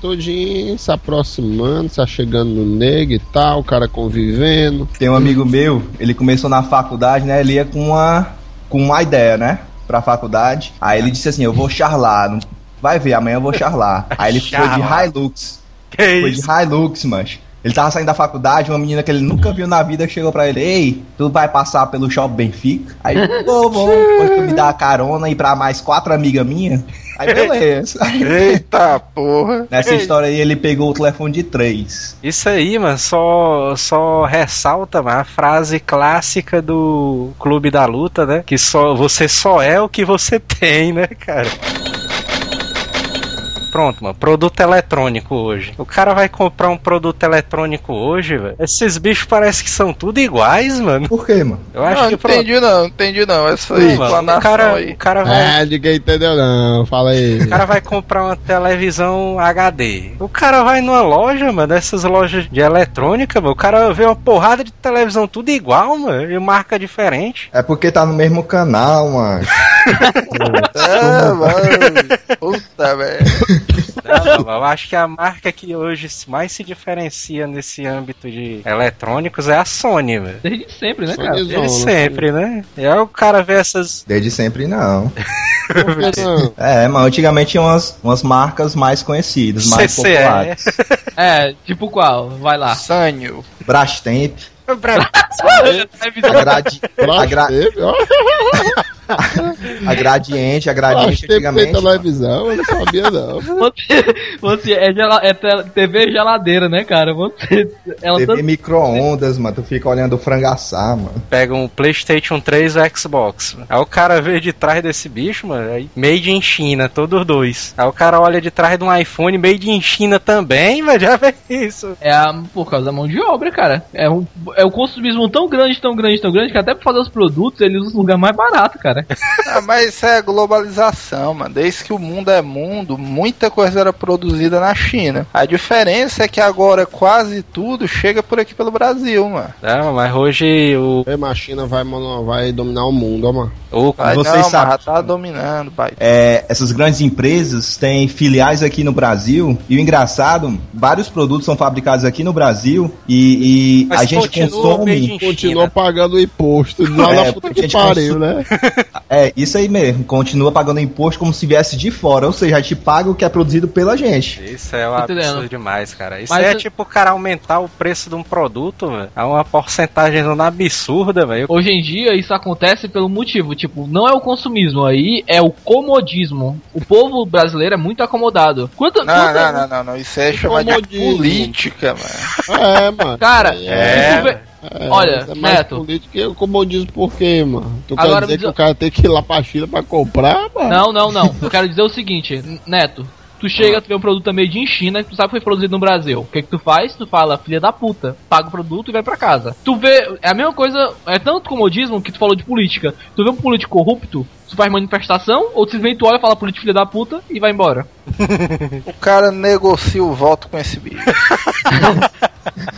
todinha se aproximando, se chegando no nego e tal, o cara convivendo. Tem um amigo meu, ele começou na faculdade, né? Ele ia com uma, com uma ideia, né? Pra faculdade. Aí ele disse assim: Eu vou charlar. Vai ver, amanhã eu vou charlar. Aí ele foi de Hilux. Que Foi de isso? Hilux, mancho. Ele tava saindo da faculdade, uma menina que ele nunca viu na vida chegou pra ele: Ei, tu vai passar pelo shopping Benfica? Aí ele, [LAUGHS] vou, vou. Depois tu me dá a carona e pra mais quatro amigas minhas. Aí beleza. Aí, Eita [LAUGHS] porra! Nessa história aí ele pegou o telefone de três. Isso aí, mano, só, só ressalta mano, a frase clássica do Clube da Luta, né? Que só você só é o que você [LAUGHS] tem, né, cara? Pronto, mano, produto eletrônico hoje. O cara vai comprar um produto eletrônico hoje, velho. Esses bichos parecem que são tudo iguais, mano. Por quê, mano? Eu acho não, que pronto. entendi não, entendi não. Essa Mano, aí, o explanação cara, aí. o cara vai É, de quem entendeu não, fala aí. O cara vai comprar uma televisão HD. O cara vai numa loja, mano, dessas lojas de eletrônica, mano. O cara vê uma porrada de televisão tudo igual, mano, e marca diferente. É porque tá no mesmo canal, mano. [LAUGHS] É, mano. Puta merda. Não, eu acho que a marca que hoje mais se diferencia nesse âmbito de eletrônicos é a Sony, velho. Desde sempre, né, cara? Sonyzona, Desde sempre, né? E aí o cara vê essas. Desde sempre não. [LAUGHS] É, mas antigamente tinha umas, umas marcas mais conhecidas, mais CCE. populares. [LAUGHS] É, tipo qual? Vai lá. Sanho. Brastemp, Pra- [LAUGHS] a, gradi, a, gra, Brastemp, ó. A Gradiente, a Gradiente tem antigamente. mano. televisão, eu não sabia não. [LAUGHS] Você, você é, gela, é TV geladeira, né, cara? Você, ela TV tá- micro-ondas, mano. Tu fica olhando o frango assar, mano. Pega um PlayStation 3 e o Xbox. Aí o cara vê de trás desse bicho, mano, aí made in China, todos dois. Aí o cara olha de trás de um iPhone made in China também, mas já vê isso. É a, por causa da mão de obra, cara. É um, é um consumismo tão grande, tão grande, tão grande, que até pra fazer os produtos eles usam um lugar mais barato, cara. [LAUGHS] Ah, mas isso é globalização, mano. Desde que o mundo é mundo, muita coisa era produzida na China. A diferença é que agora quase tudo chega por aqui pelo Brasil, mano. Não, mas hoje o, Ei, mas a China vai, mono- vai dominar o mundo, ó, mano. o Vai Vocês não, mas sabem- já tá dominando, pai. É, essas grandes empresas têm filiais aqui no Brasil e o engraçado, vários produtos são fabricados aqui no Brasil e, e Mas a gente consome. Continua China. pagando imposto. [LAUGHS] Lá É, na puta que gente pariu, consome- né? [LAUGHS] É, isso aí mesmo, continua pagando imposto como se viesse de fora, ou seja, a gente paga o que é produzido pela gente. Isso é um Entendendo. absurdo demais, cara. Isso Mas é eu- tipo o cara aumentar o preço de um produto, velho, a uma porcentagem absurda, velho. Hoje em dia isso acontece pelo motivo, tipo, não é o consumismo aí, é o comodismo. O povo brasileiro é muito acomodado. Quanto, Não, quanto- não, não, não, não. Isso é chamado de política, mano. É, mano. Cara, É, vê- É, olha, é mais Neto. político. Eu, como eu disse, por quê, mano? Tu quer dizer me que diz- o cara tem que ir lá pra China pra comprar, mano? Não, não, não. Eu quero dizer o seguinte, Neto. Tu chega, tu vê um produto made in China, que tu sabe que foi produzido no Brasil. O que que tu faz? Tu fala, filha da puta, paga o produto e vai pra casa. Tu vê, é a mesma coisa, é tanto comodismo que tu falou de política. Tu vê um político corrupto, tu faz manifestação, ou tu vem, tu olha, fala político filha da puta e vai embora. [LAUGHS] O cara negocia o voto com esse bicho. [LAUGHS]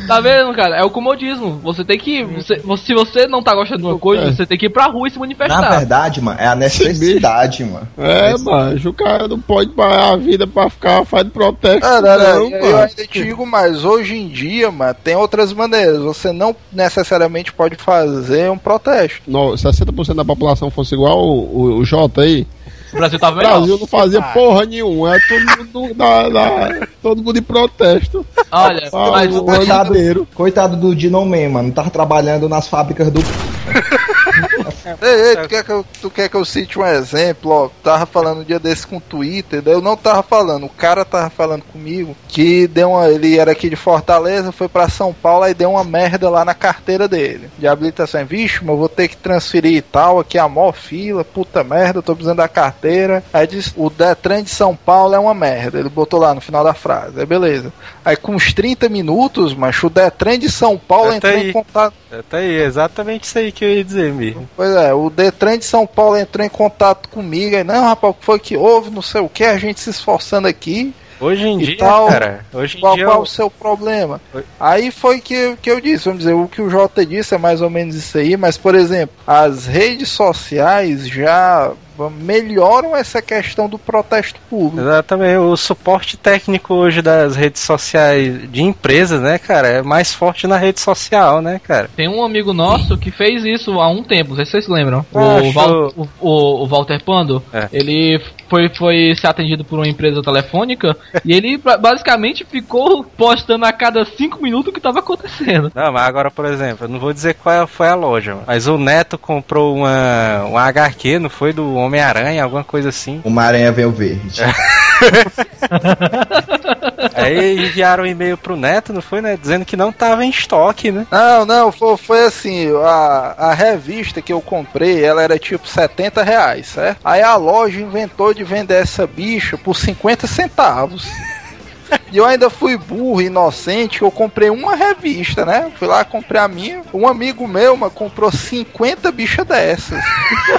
Tá vendo, cara? É o comodismo. Você tem que. Você, se você não tá gostando de uma coisa, É. você tem que ir pra rua e se Na manifestar. verdade, mano, é a necessidade, mano. É, mano, o cara não pode parar a vida pra ficar fazendo protesto. Ah, não, não, não, eu ainda te digo mais, hoje em dia, mano, tem outras maneiras. Você não necessariamente pode fazer um protesto. No, 60% da população fosse igual o, o, o Jota aí, O Brasil tava o melhor. Brasil não fazia porra nenhuma. É todo mundo, da, da- todo mundo em protesto. Olha, Ah, mas o coitado- inteiro. Coitado do Dinoman, mano, tava trabalhando nas fábricas do. Ei, ei, tu quer, que eu, tu quer que eu cite um exemplo? Ó, tava falando um dia desse com o Twitter, daí eu não tava falando, o cara tava falando comigo que deu uma, ele era aqui de Fortaleza, foi pra São Paulo e deu uma merda lá na carteira dele de habilitação. Vixe, mas eu vou ter que transferir e tal, aqui é a maior fila, puta merda, eu tô precisando da carteira. Aí disse, o Detran de São Paulo é uma merda, ele botou lá no final da frase, aí beleza. Aí com uns 30 minutos, macho, o Detran de São Paulo Até entrou aí. em contato Tá aí, é exatamente isso aí que eu ia dizer mesmo. Pois é, o Detran de São Paulo entrou em contato comigo. Aí, não, rapaz, o que foi que houve? Não sei o que, a gente se esforçando aqui. Hoje em dia, tal, cara, hoje em Qual, dia. qual eu- o seu problema? Aí foi que, que eu disse, vamos dizer, o que o Jota disse é mais ou menos isso aí, mas, por exemplo, as redes sociais já melhoram essa questão do protesto público. Exatamente, o suporte técnico hoje das redes sociais de empresas, né, cara, é mais forte na rede social, né, cara? tem um amigo nosso que fez isso há um tempo, não sei se vocês lembram. Ah, o, Val- o, o- o Walter Pando, É. ele foi, foi ser atendido por uma empresa telefônica e ele ba- basicamente ficou postando a cada cinco minutos o que tava acontecendo. Não, mas agora, por exemplo, eu não vou dizer qual foi a loja, mas o Neto comprou uma, uma HQ, não foi do Homem-Aranha, alguma coisa assim. Uma aranha veio verde. [LAUGHS] [LAUGHS] Aí enviaram um e-mail pro Neto, não foi, né? Dizendo que não tava em estoque, né? Não, não, foi, foi assim, a, a revista que eu comprei, ela era tipo 70 reais, certo? Aí a loja inventou de vender essa bicha por 50 centavos. [LAUGHS] E eu ainda fui burro, inocente, que eu comprei uma revista, né? Fui lá, comprei a minha. Um amigo meu, mas comprou 50 bichas dessas.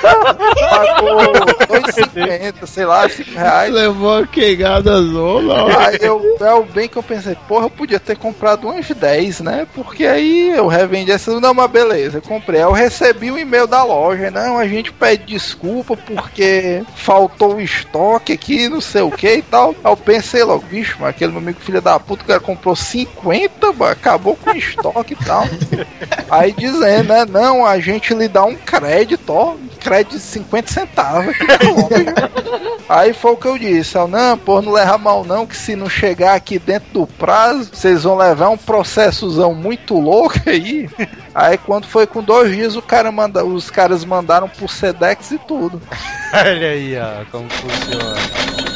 Pagou 2,50 50, sei lá, 5 reais. Levou a queigada zona. Aí eu, é o bem que eu pensei, porra, eu podia ter comprado umas 10, né? Porque aí eu revendi essa. Não, mas beleza, eu comprei. Aí eu recebi um e-mail da loja, não, a gente pede desculpa porque faltou o estoque aqui, não sei o que e tal. Aí eu pensei logo, bicho, mas aquele meu amigo filho da puta, o cara comprou 50, mano, acabou com o estoque e tal. [LAUGHS] Aí dizendo, né? Não, a gente lhe dá um crédito, ó. um Crédito de 50 centavos. [LAUGHS] Aí foi o que eu disse, eu, não, pô, não leva mal não, que se não chegar aqui dentro do prazo, vocês vão levar um processozão muito louco aí. Aí quando foi com dois dias, o cara manda, os caras mandaram por Sedex e tudo. [LAUGHS] Olha aí, ó, como funciona.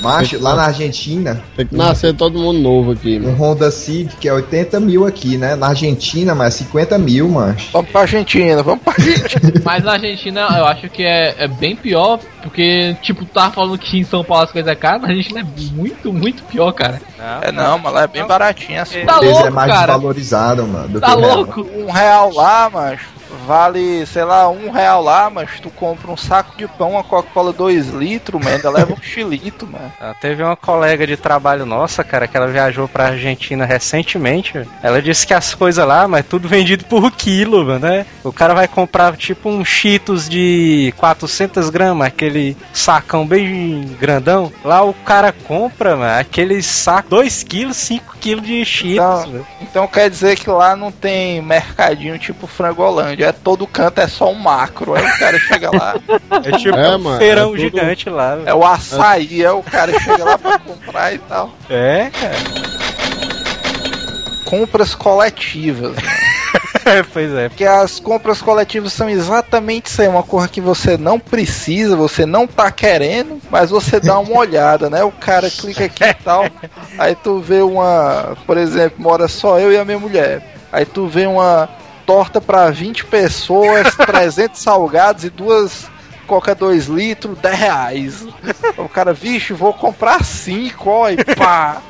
Macho, lá na Argentina, Tem que nascer todo mundo novo aqui, um mano. Honda Civic que é 80 mil aqui, né? Na Argentina, mas 50 mil, macho. Vamos pra Argentina, vamos pra Argentina. [LAUGHS] Mas na Argentina eu acho que é, é bem pior, porque, tipo, tu tava falando que em São Paulo as coisas é caras, na Argentina é muito, muito pior, cara. É não, mas lá é bem baratinho assim. Tá peso louco, é mais cara. desvalorizado, mano. Do Tá que o real. louco? Um real lá, mas vale, sei lá, um real lá, mas tu compra um saco de pão, uma Coca-Cola 2 litros, ainda leva um chilito, mano. Ah, Teve uma colega de trabalho nossa, cara, que ela viajou pra Argentina recentemente. Ela disse que as coisas lá, mas tudo vendido por quilo, mano, né? O cara vai comprar tipo um Cheetos de 400 gramas, aquele sacão bem grandão. Lá o cara compra, mano, aquele saco 2 quilos, 5 quilos de Cheetos. Então, então quer dizer que lá não tem mercadinho tipo Frangolândia, é todo canto é só um macro. Aí o cara chega lá, [LAUGHS] É tipo É, um mano, feirão é tudo- gigante lá. é o açaí, é o cara chega lá pra comprar e tal. É, cara. Compras coletivas. [LAUGHS] pois é. Porque as compras coletivas são exatamente isso aí, uma coisa que você não precisa, você não tá querendo, mas você dá uma [LAUGHS] olhada, né? O cara clica aqui e tal, aí tu vê uma, por exemplo, mora só eu e a minha mulher. Aí tu vê uma torta pra 20 pessoas, [LAUGHS] 300 salgados e duas Coca 2 litros, 10 reais. O cara, vixe, vou comprar 5, ó, e pá.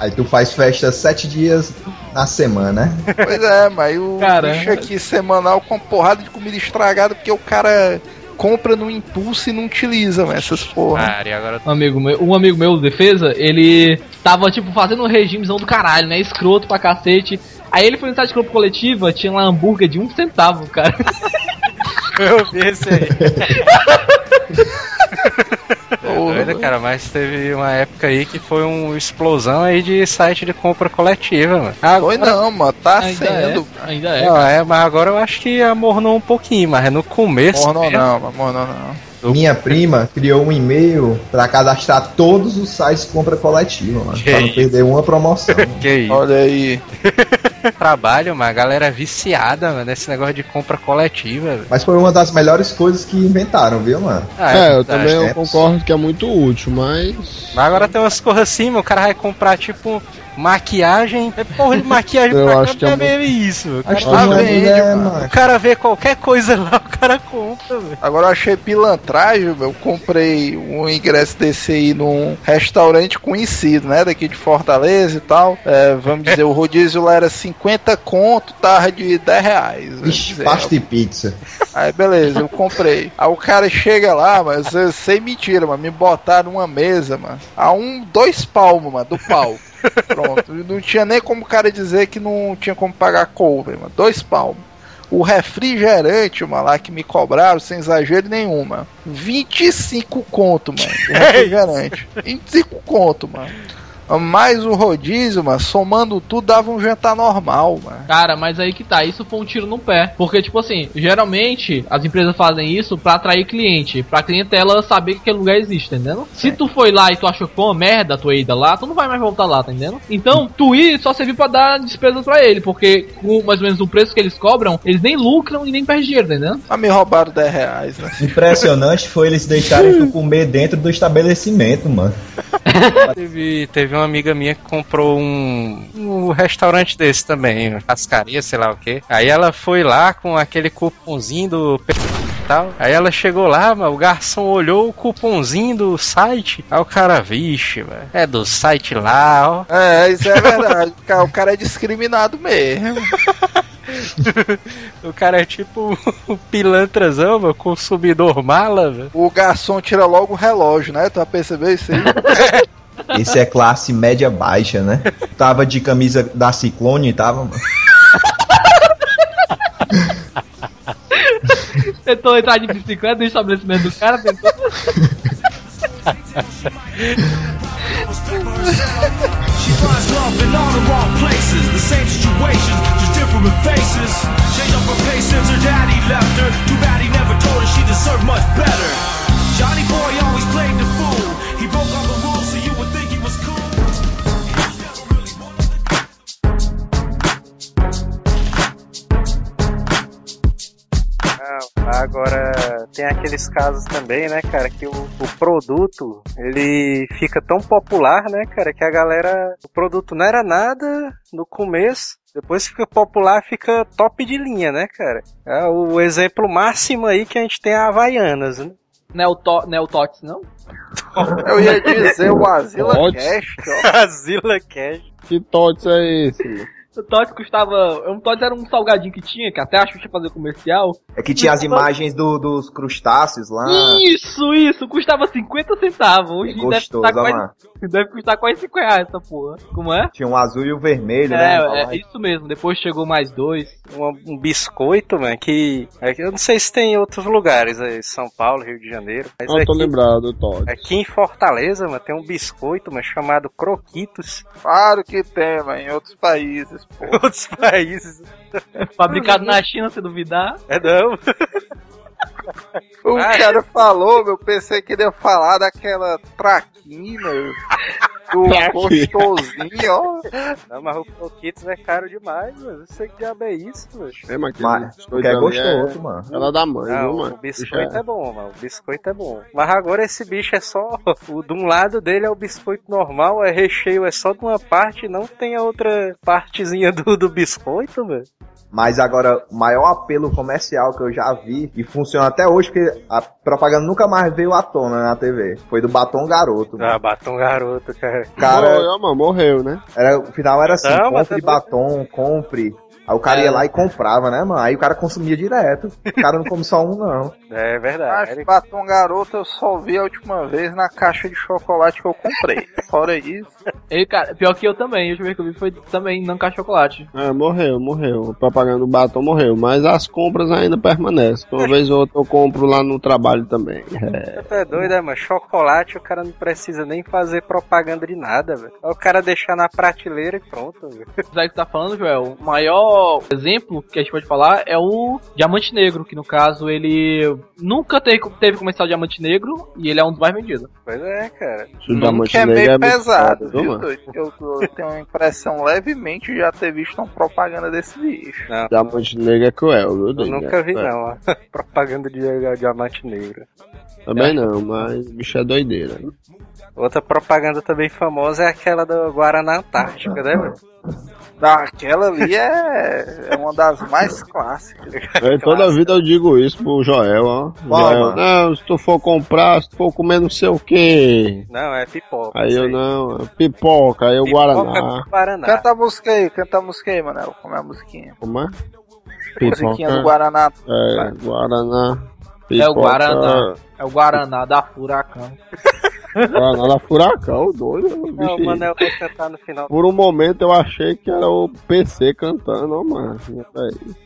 Aí tu faz festa sete dias na semana, né? Pois é, mas o Cara. bicho aqui semanal com uma porrada de comida estragada porque o cara compra no impulso e não utiliza, essas porra. Cara, e agora Um amigo meu, um amigo meu, defesa, ele tava, tipo, fazendo um regimezão do caralho, né? Escroto pra cacete. Aí ele foi no site de clube coletiva, tinha lá hambúrguer de um centavo, cara. [LAUGHS] eu vi esse aí. Doido, cara, mas teve uma época aí que foi uma explosão aí de site de compra coletiva, mano. Foi não, mano, tá ainda sendo. é, ainda é. Não, é, mas agora eu acho que amornou um pouquinho, mas é no começo. Não, mesmo. não, mano, não, não. Minha prima criou um e-mail pra cadastrar todos os sites de compra coletiva, mano. Que pra não isso? perder uma promoção. mano. [LAUGHS] Que isso? Olha aí. [LAUGHS] Trabalho, mas a galera é viciada, mano, nesse negócio de compra coletiva. velho. Mas foi uma das melhores coisas que inventaram, viu, mano? Ah, É, eu verdade. também eu concordo que é muito útil, mas. Mas agora tem umas coisas assim, mano, o cara vai comprar, tipo, maquiagem. É porra de maquiagem [LAUGHS] Eu pra acho cá, que é é meio isso. O cara, Acho não é vende, mulher, mano. o cara vê qualquer coisa lá, [LAUGHS] o cara compra, velho. Agora eu achei pilantragem. Eu comprei um ingresso desse aí num restaurante conhecido, né? Daqui de Fortaleza e tal. É, vamos dizer, o rodízio lá era 50 conto, tava de 10 reais. Ixi, pasta e pizza. Aí beleza, eu comprei. Aí o cara chega lá, mas sem mentira, mano. Me botaram numa mesa, mano. A um, dois palmos, mano, do pau. Pronto. Não tinha nem como o cara dizer que não tinha como pagar cover, mano. Dois palmos. O refrigerante, mano, lá que me cobraram, sem exagero nenhum, mano. 25 conto, mano. [LAUGHS] O refrigerante. 25 conto, mano. Mais o rodízio, mano, somando tudo, dava um jantar normal, mano. Cara, mas aí que tá, isso foi um tiro no pé. Porque, tipo assim, geralmente as empresas fazem isso pra atrair cliente, pra clientela saber que aquele lugar existe, tá entendendo? Se tu foi lá e tu achou que foi uma merda a tua ida lá, tu não vai mais voltar lá, tá entendendo? Então, tu ir só serviu pra dar despesas pra ele, porque com mais ou menos o preço que eles cobram, eles nem lucram e nem perdem dinheiro, tá entendendo? Mas me roubaram 10 reais, né? Impressionante foi eles deixarem tu comer dentro do estabelecimento, mano. Teve, teve uma amiga minha que comprou um, um restaurante desse também, uma cascaria, sei lá o que. Aí ela foi lá com aquele cupomzinho do tal. Aí ela chegou lá, mas o garçom olhou o cupomzinho do site. Aí o cara, vixe, velho, é do site lá, ó. É, isso é verdade. O cara- é discriminado mesmo. [LAUGHS] O cara é tipo o pilantrazão, meu, consumidor mala, velho. O garçom tira logo o relógio, né? Tu vai perceber isso aí? [LAUGHS] Esse é classe média baixa, né? Tava de camisa da Ciclone, tava, mano. Tentou entrar de bicicleta no estabelecimento do cara, tentou. She finds love in all Agora, tem aqueles casos também, né, cara, que o, o produto, ele fica tão popular, né, cara, que a galera, o produto não era nada no começo, depois fica popular, fica top de linha, né, cara. É o exemplo máximo aí que a gente tem é a Havaianas, né? Não é o, to, não é não? [LAUGHS] Eu ia dizer o Asila Pode. Cash, ó. [LAUGHS] Azila Cash. Que tots é esse? Mano? O Tots custava. Um Tots era um salgadinho que tinha, que até a Xuxa fazia comercial. É que tinha as imagens do- dos crustáceos lá. Isso, isso, custava 50 centavos. Hoje deve Gostoso, custar, ó, quase, mano. deve custar quase 5 reais essa porra. Como é? Tinha um azul e o vermelho, né? É, é isso mesmo. Depois chegou mais dois. Um, um biscoito, mano, que. é Eu não sei se tem em outros lugares aí, São Paulo, Rio de Janeiro. Mas Não, tô aqui, lembrado, Todd. aqui em Fortaleza, mano, tem um biscoito, mano, chamado Croquitos. Claro que tem, mas em outros países, pô. [LAUGHS] Outros países. Fabricado na China, se duvidar. É não. O Ah. cara falou, eu pensei que ele ia falar daquela traquina, do [LAUGHS] gostosinho, ó. Não, mas o Croquitos é caro demais, mano. Não sei que diabo é isso, mano. É, mas aquele Mas, é ali gostoso, mano. Ela da mãe, Não, viu, mano? o biscoito Bicho é bom, mano. O biscoito é bom. Mas agora esse bicho é só. O de um lado dele é o biscoito normal, é recheio, é só de uma parte, não tem a outra partezinha do, do biscoito, velho. Mas agora, o maior apelo comercial que eu já vi, e funciona até hoje, porque a propaganda nunca mais veio à tona na TV, foi do Batom Garoto. mano. Ah, batom garoto, cara. Cara, Morreu, mano, morreu, né? era, o final era assim, Não, compre tá batom, compre. Aí o cara ia lá e comprava, né, mano? Aí o cara consumia direto. O cara não come só um, não. É verdade. que batom garoto eu só vi a última vez na caixa de chocolate que eu comprei. [LAUGHS] Fora isso, E, cara, pior que eu também. A última vez que eu vi foi também não caixa chocolate. É, morreu, morreu. A propaganda do batom morreu. Mas as compras ainda permanecem. Uma vez ou outra eu compro lá no trabalho também. É. Tu é doido, é, mano? Chocolate, o cara não precisa nem fazer propaganda de nada, velho. É o cara deixar na prateleira e pronto, velho. [LAUGHS] Apesar que tá falando, Joel, o maior exemplo que a gente pode falar é o Diamante Negro, que no caso ele nunca teve, teve comercial Diamante Negro e ele é um dos mais vendidos. Pois é, cara. O diamante é negro meio muito pesado, viu? Eu, eu tenho uma impressão levemente de já ter visto uma propaganda desse bicho. Diamante negro é cruel, viu, Eu nunca vi, É. não, ó. [LAUGHS] Propaganda de diamante negro. Também não, mas o bicho é doideira. Outra propaganda também famosa é aquela do Guaraná Antártica, né, velho? Aquela ali é, é uma das mais clássicas. É, toda vida eu digo isso pro Joel, ó. Joel, não, se tu for comprar, se tu for comer não sei o que. Não, é pipoca. Aí eu não, é pipoca, aí o Pipoca Guaraná. com Guaraná. Canta a música aí, canta a música aí, Manel. Como é a musiquinha? Como é? Musiquinha do Pipoca. Guaraná. É, Guaraná. É o pipoca, Guaraná. É o Guaraná da Furacão. [LAUGHS] Da Furacão, doido. Não, o. Manel vai cantar no final. Por um momento eu achei que era o PC cantando, ó, mano.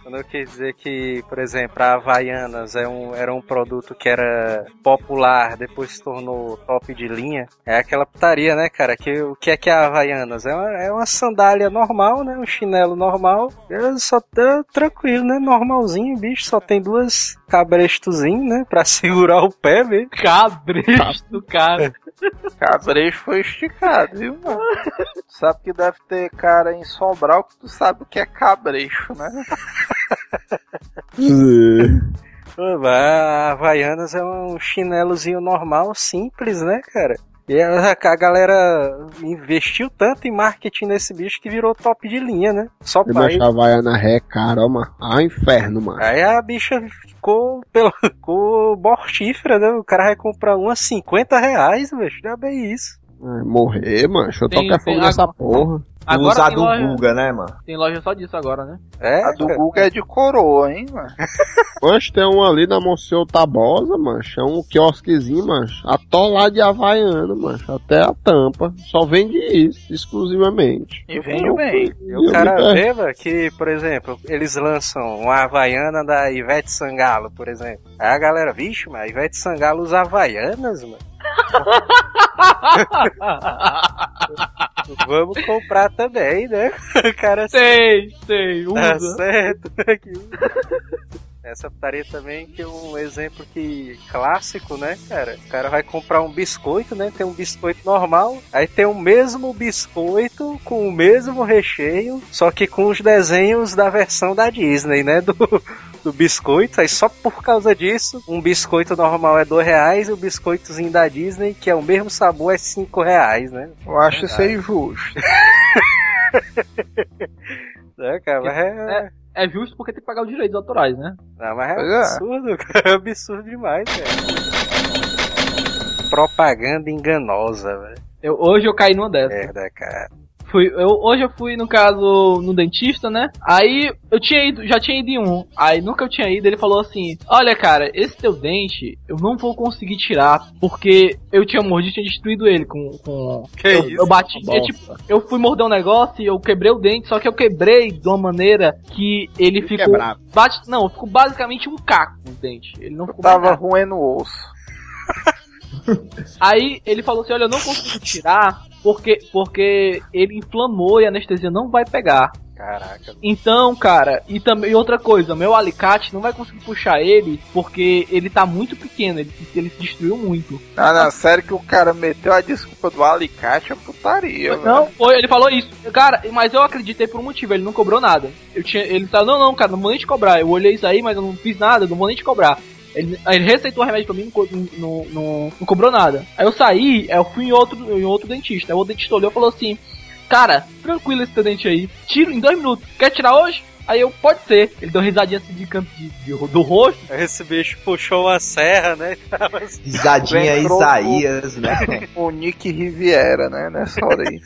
Quando eu quis dizer que, por exemplo, a Havaianas é um, era um produto que era popular, depois se tornou top de linha, é aquela putaria, né, cara? Que, o que é que é a Havaianas? É uma, é uma sandália normal, né? Um chinelo normal. É só tá tranquilo, né? Normalzinho, bicho. Só tem duas cabrestozinhos, né? Pra [LAUGHS] segurar o pé mesmo. Cabresto, cara. Cabrecho foi esticado, viu, mano? Sabe que deve ter cara em Sobral que tu sabe o que é cabrecho, né? A Havaianas é um chinelozinho normal, simples, né, cara? E a, a galera investiu tanto em marketing nesse bicho que virou top de linha, né? Só E pai. baixar a Havaiana ré, cara, ó, mano. Ah, inferno, mano. Aí a bicha ficou, pelo, ficou mortífera, né? O cara vai comprar uma 50 reais, bicho. Já bem isso. É, morrer, mano. Deixa eu tocar fogo nessa porra. Agora Usa a tem do loja- Guga, né, mano? Tem loja só disso agora, né? É, A do Google é de coroa, hein, mano? [LAUGHS] Mancho, tem um ali na Monsenhor Tabosa, mancho. É um quiosquezinho, mancho. Atolado de Havaiana, mancho. Até a tampa. Só vende isso, exclusivamente. E vende bem. E o Eu cara vê, mano, que, por exemplo, eles lançam uma Havaiana da Ivete Sangalo, por exemplo. Aí a galera, vixe, mas Ivete Sangalo usa Havaianas, mano. [LAUGHS] Vamos comprar também, né? [LAUGHS] O cara sei, sei, tá usa. certo. que [LAUGHS] usa. Essa putaria também que é um exemplo que clássico, né, cara? O cara vai comprar um biscoito, né? Tem um biscoito normal, aí tem o mesmo biscoito com o mesmo recheio, só que com os desenhos da versão da Disney, né? Do, do biscoito. Aí só por causa disso, um biscoito normal é dois reais e o biscoitozinho da Disney, que é o mesmo sabor, é cinco reais, né? Eu acho isso aí justo. [LAUGHS] É, cara, mas é, É justo porque tem que pagar os direitos autorais, né? Não, mas é Pois é. absurdo, cara. [LAUGHS] É absurdo demais, velho. Propaganda enganosa, velho. Eu, hoje eu caí numa dessa. Merda, cara. Fui, eu, hoje eu fui, no caso, no dentista, né? Aí eu tinha ido, já tinha ido em um. Aí nunca eu tinha ido, ele falou assim: Olha, cara, esse teu dente eu não vou conseguir tirar, porque eu tinha mordido e tinha destruído ele com. com Que eu, isso? eu bati. É tipo, eu fui morder um negócio e eu quebrei o dente, só que eu quebrei de uma maneira que ele ficou. Quebrado. Bate, não, ficou basicamente um caco no dente. Ele não ficou Tava mais nada. roendo o osso. Aí ele falou assim: Olha, eu não consigo tirar porque, porque ele inflamou e a anestesia não vai pegar. Caraca. Então, cara, e também outra coisa, meu alicate não vai conseguir puxar ele porque ele tá muito pequeno, ele, ele se destruiu muito. Ah, não, sério que o cara meteu a desculpa do alicate é putaria, não, velho. foi, ele falou isso. Cara, mas eu acreditei por um motivo, ele não cobrou nada. Eu tinha, ele falou, não, não, cara, não vou nem te cobrar. Eu olhei isso aí, mas eu não fiz nada, não vou nem te cobrar. Ele, ele receitou o remédio pra mim, não, não, não, não cobrou nada. Aí eu saí, aí eu fui em outro, em outro dentista. Aí o dentista olhou e falou assim: Cara, tranquilo esse teu dente aí, tiro em dois minutos. Quer tirar hoje? Aí eu, pode ser. Ele deu risadinha assim de canto de, de- do rosto. Esse bicho puxou uma serra, né? Risadinha Isaías, né? O Nick Riviera, né, nessa hora aí.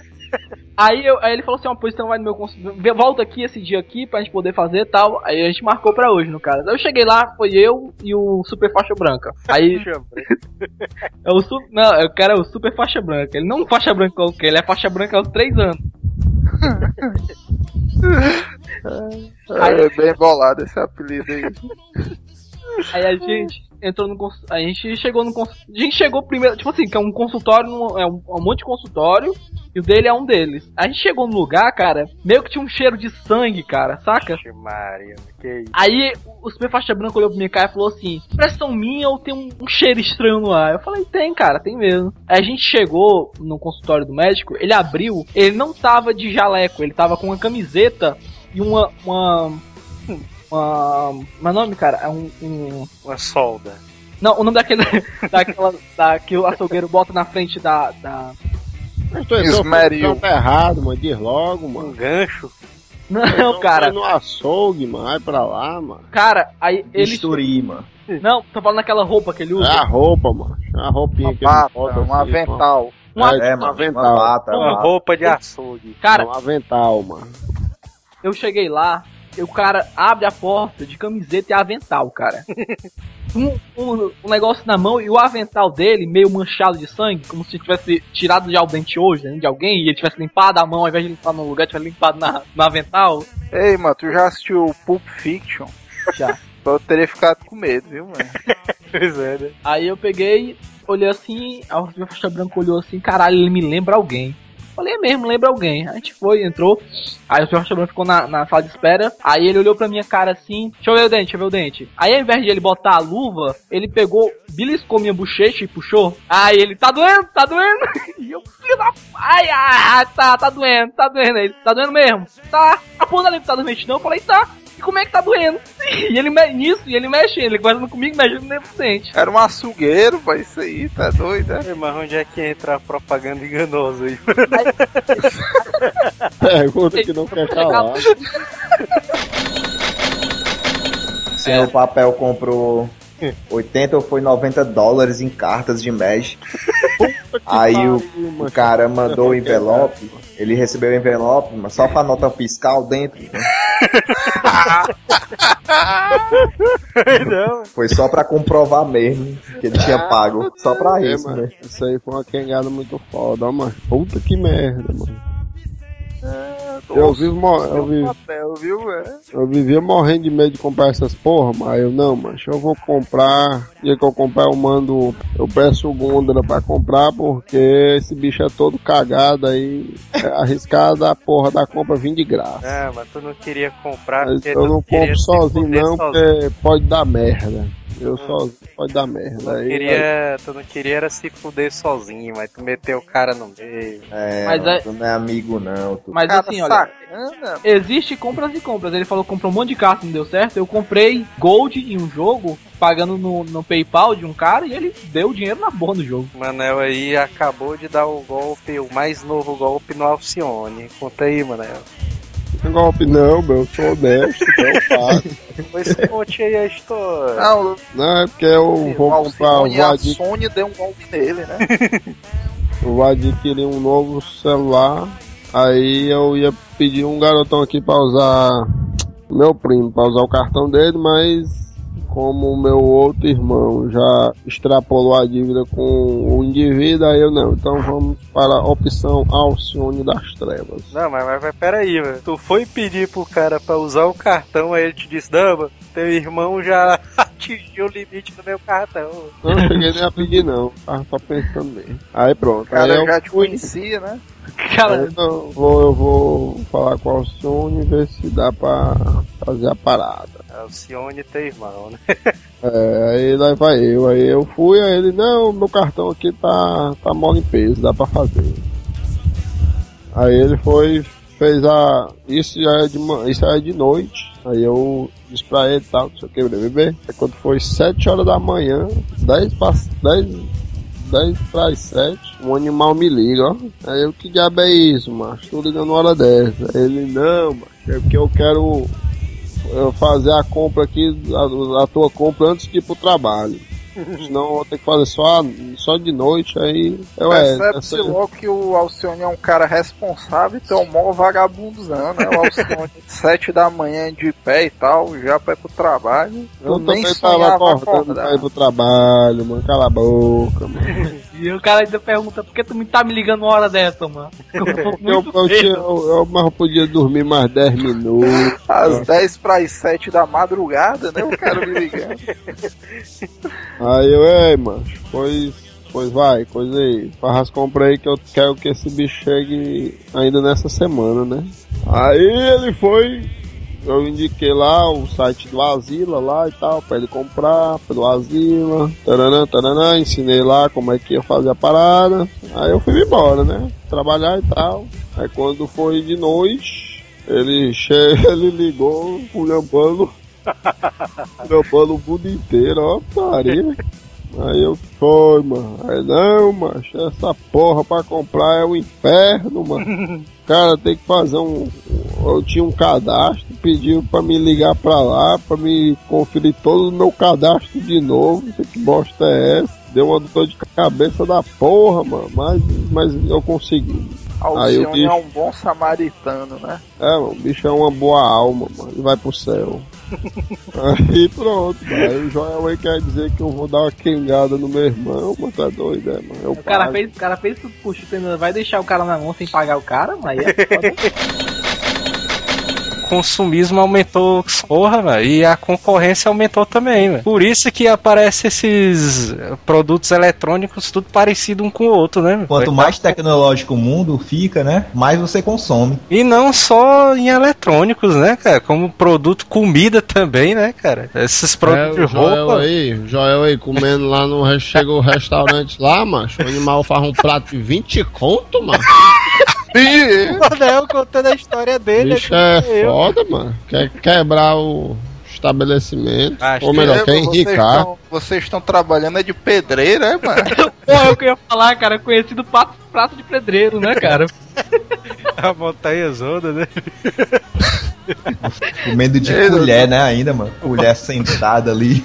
Aí, eu, aí ele falou assim: Ó, pois não vai no meu consultório. Volta aqui esse dia aqui pra gente poder fazer e tal. Aí a gente marcou pra hoje, no caso. Aí eu cheguei lá, foi eu e o Super Faixa Branca. Aí. [LAUGHS] Puxa, [LAUGHS] É o su não, o cara é o super faixa branca. Ele não é faixa branca qualquer, ele é faixa branca aos 3 anos. [LAUGHS] É bem bolado esse apelido aí. Aí a gente entrou no cons- a gente chegou no cons- a gente chegou primeiro, tipo assim, que é um consultório, no- é um, é um monte de consultório e o dele é um deles. A gente chegou no lugar, cara, meio que tinha um cheiro de sangue, cara, saca? Maria, que isso? Aí o super faixa branca olhou pra minha cara e falou assim: Impressão minha ou tem um, um cheiro estranho no ar? Eu falei: Tem, cara, tem mesmo. Aí a gente chegou no consultório do médico, ele abriu, ele não tava de jaleco, ele tava com uma camiseta e uma. uma. Uma. Meu nome, cara? É um. um- Uma solda. não, o nome daquele. [LAUGHS] daquela. da, que o açougueiro bota na frente da. da... Mas Esmeril. tá errado, mano. Diz logo, Um mano. gancho. Não, cara. Foi no açougue, mano. Vai pra lá, mano. Cara, aí ele. Bisturi, mano. Não, tô falando daquela roupa que ele É usa. a roupa, mano. É a roupinha Uma que ele bata, bota um assim, avental. Uma- É, É, um mano. Uma avental. bata, Uma uma roupa de açougue. Cara, Um avental, mano. eu cheguei lá, o cara abre a porta de camiseta e avental, cara. [LAUGHS] Um, um, um negócio na mão e o avental dele meio manchado de sangue, como se tivesse tirado já o dente hoje né, de alguém e ele tivesse limpado a mão ao invés de limpar no lugar, tivesse limpado na, no avental. Ei, mano, tu já assistiu Pulp Fiction? Já. [LAUGHS] Eu teria ficado com medo, viu, mano? [LAUGHS] Pois é, né? Aí eu peguei, olhei assim, meu faixa branca olhou assim, caralho, ele me lembra alguém. Falei, é mesmo, lembra alguém. A gente foi, entrou. Aí o senhor Branca ficou na, na sala de espera. Aí ele olhou pra minha cara assim. Deixa eu ver o dente, deixa eu ver o dente. Aí ao invés de ele botar a luva, ele pegou, beliscou minha bochecha e puxou. Aí ele, tá doendo, tá doendo. [LAUGHS] E eu, filho da. Ai, ai, tá, tá doendo, tá doendo. Ele, tá doendo mesmo? Tá. A da lente tá doente não? Eu falei, tá. E como é que tá doendo? [LAUGHS] E ele me- nisso, e ele mexendo, ele conversando comigo, mexendo no dente. Era um açougueiro, pô, isso aí, tá doido, né? Mas onde é que entra a propaganda enganosa aí? [LAUGHS] Pergunta que não quer calar. O senhor Papel comprou 80 ou foi 90 dólares em cartas de Magic. Aí o, o cara mandou o envelope, ele recebeu o envelope, mas só com a nota fiscal dentro. né? Não. Foi só pra comprovar mesmo que ele tinha pago. Só pra É, isso, mano. né? Isso aí foi uma quengada muito foda, ó, mano. Puta que merda, mano. Eu vivo, mo- eu, vivo, papel, viu, eu vivia morrendo de medo de comprar essas porra, mas eu não, mas eu vou comprar. Dia que eu comprar, eu mando. Eu peço o Gundra pra comprar, porque esse bicho é todo cagado aí. É arriscado a porra da compra vir de graça. Ah, mas tu não queria comprar Mas eu não queria compro sozinho não, sozinho. porque pode dar merda. Eu sozinho pode dar merda. Aí, Queria, tu não queria era se fuder sozinho, mas tu meteu o cara no meio. É, Mas mano, é- tu não é amigo não. Tu... Mas Cara, assim, olha, sacana. existe compras e compras. Ele falou que comprou um monte de carta, não deu certo. Eu comprei Gold em um jogo, pagando no, no PayPal de um cara, e ele deu o dinheiro na boa no jogo. Manel aí acabou de dar o golpe, o mais novo golpe no Alcione. Conta aí, Manel. Não golpe não, meu. Eu sou honesto, então eu faço. [LAUGHS] Pois conte aí a história. Não, Não, é porque eu o vou comprar, Alcione, vou, a Sony deu um golpe nele, né? [LAUGHS] eu vou adquirir um novo celular. Aí eu ia pedir um garotão aqui pra usar meu primo, pra usar o cartão dele, mas como o meu outro irmão já extrapolou a dívida com o indivíduo, aí eu não. Então vamos para a opção Alcione das Trevas. Não, mas, mas, mas peraí, velho. Tu foi pedir pro cara pra usar o cartão, aí ele te disse, não, mano, teu irmão já [LAUGHS] atingiu o limite do meu cartão. Não cheguei nem a pedir não, tava só pensando mesmo. Aí pronto. O cara aí eu já te conhecia, né? Cara, eu vou, eu vou falar com o Alcione e ver se dá pra fazer a parada. Alcione teu irmão, né? É, aí lá vai eu, aí eu fui, aí ele, não, meu cartão aqui tá, tá mole em peso, dá pra fazer. Aí ele foi, fez a. Isso já é de, isso já é de noite. Aí eu disse pra ele e tal, não sei o que, bebê. Aí quando foi 7 horas da manhã, 10 para 10, 10 para as 7, um animal me liga, ó. Aí eu, que diabo é isso, macho? Tô ligando hora dessa. Aí ele, não, macho, é porque eu quero eu fazer a compra aqui, a, a tua compra antes de ir pro trabalho. [LAUGHS] Senão eu vou ter que fazer só, só de noite, aí eu é. Percebe-se essa- logo que o Alcione é um cara responsável e um mó vagabundozão, né? O Alcione, [LAUGHS] sete da manhã de pé e tal, já pra ir pro trabalho. Eu Eu nem tava acordando pra ir pro trabalho, mano. Cala a boca, mano. [LAUGHS] e o cara ainda pergunta, por que tu me tá me ligando uma hora dessa, mano? Eu Eu, tinha, eu, eu podia dormir mais 10 minutos. Às 10 para as 7 da madrugada, né? O cara me ligando. Aí eu, ei, mano, pois, pois vai, coisa aí. Faz as compras aí que eu quero que esse bicho chegue ainda nessa semana, né? Aí ele foi, eu indiquei lá o site do Asila lá e tal, pra ele comprar pelo Asila, taranã, taranã, ensinei lá como é que ia fazer a parada. Aí eu fui embora, né? Trabalhar e tal. Aí quando foi de noite, ele, che... [LAUGHS] ele ligou, fulhambando Trampando o mundo inteiro, ó, pariu. Aí eu foi, mano. Aí não, macho, essa porra pra comprar é o inferno, mano. [LAUGHS] Cara, tem que fazer um. Eu tinha um cadastro, pediu pra me ligar pra lá, pra me conferir todo o meu cadastro de novo. Não sei que bosta é essa. Deu uma dor de cabeça da porra, mano. Mas, mas eu consegui. Aí o Alcione é bicho- um bom samaritano, né? É, mano, o bicho é uma boa alma, mano. Ele vai pro céu. Aí pronto. Aí o Joel aí quer dizer que eu vou dar uma quengada no meu irmão, mano. Tá doido, é, mano. O cara fez, o cara fez tudo puxa, vai deixar o cara na mão sem pagar o cara, mas aí é foda. [LAUGHS] Consumismo aumentou, porra, velho, e a concorrência aumentou também, velho. Por isso que aparecem esses produtos eletrônicos tudo parecido um com o outro, né? Quanto mais tecnológico o mundo fica, né? Mais você consome. E não só em eletrônicos, né, cara? Como produto comida também, né, cara? Esses É, produtos o de Joel roupa. aí, o Joel aí comendo lá no. Chega o restaurante lá, macho. O animal faz um prato de 20 conto, mano. O Anel contando a história dele. Bicho é eu. foda, mano. Quer quebrar o estabelecimento. Acho Ou que melhor, É, quer vocês enricar. estão- Vocês estão trabalhando é de pedreiro, é, mano? [LAUGHS] Porra, é o que eu ia falar, cara, conhecido prato, prato de pedreiro, né, cara? [LAUGHS] A montanha zona, né? [LAUGHS] Comendo de Ei, colher, né, ainda, mano. Colher sentada ali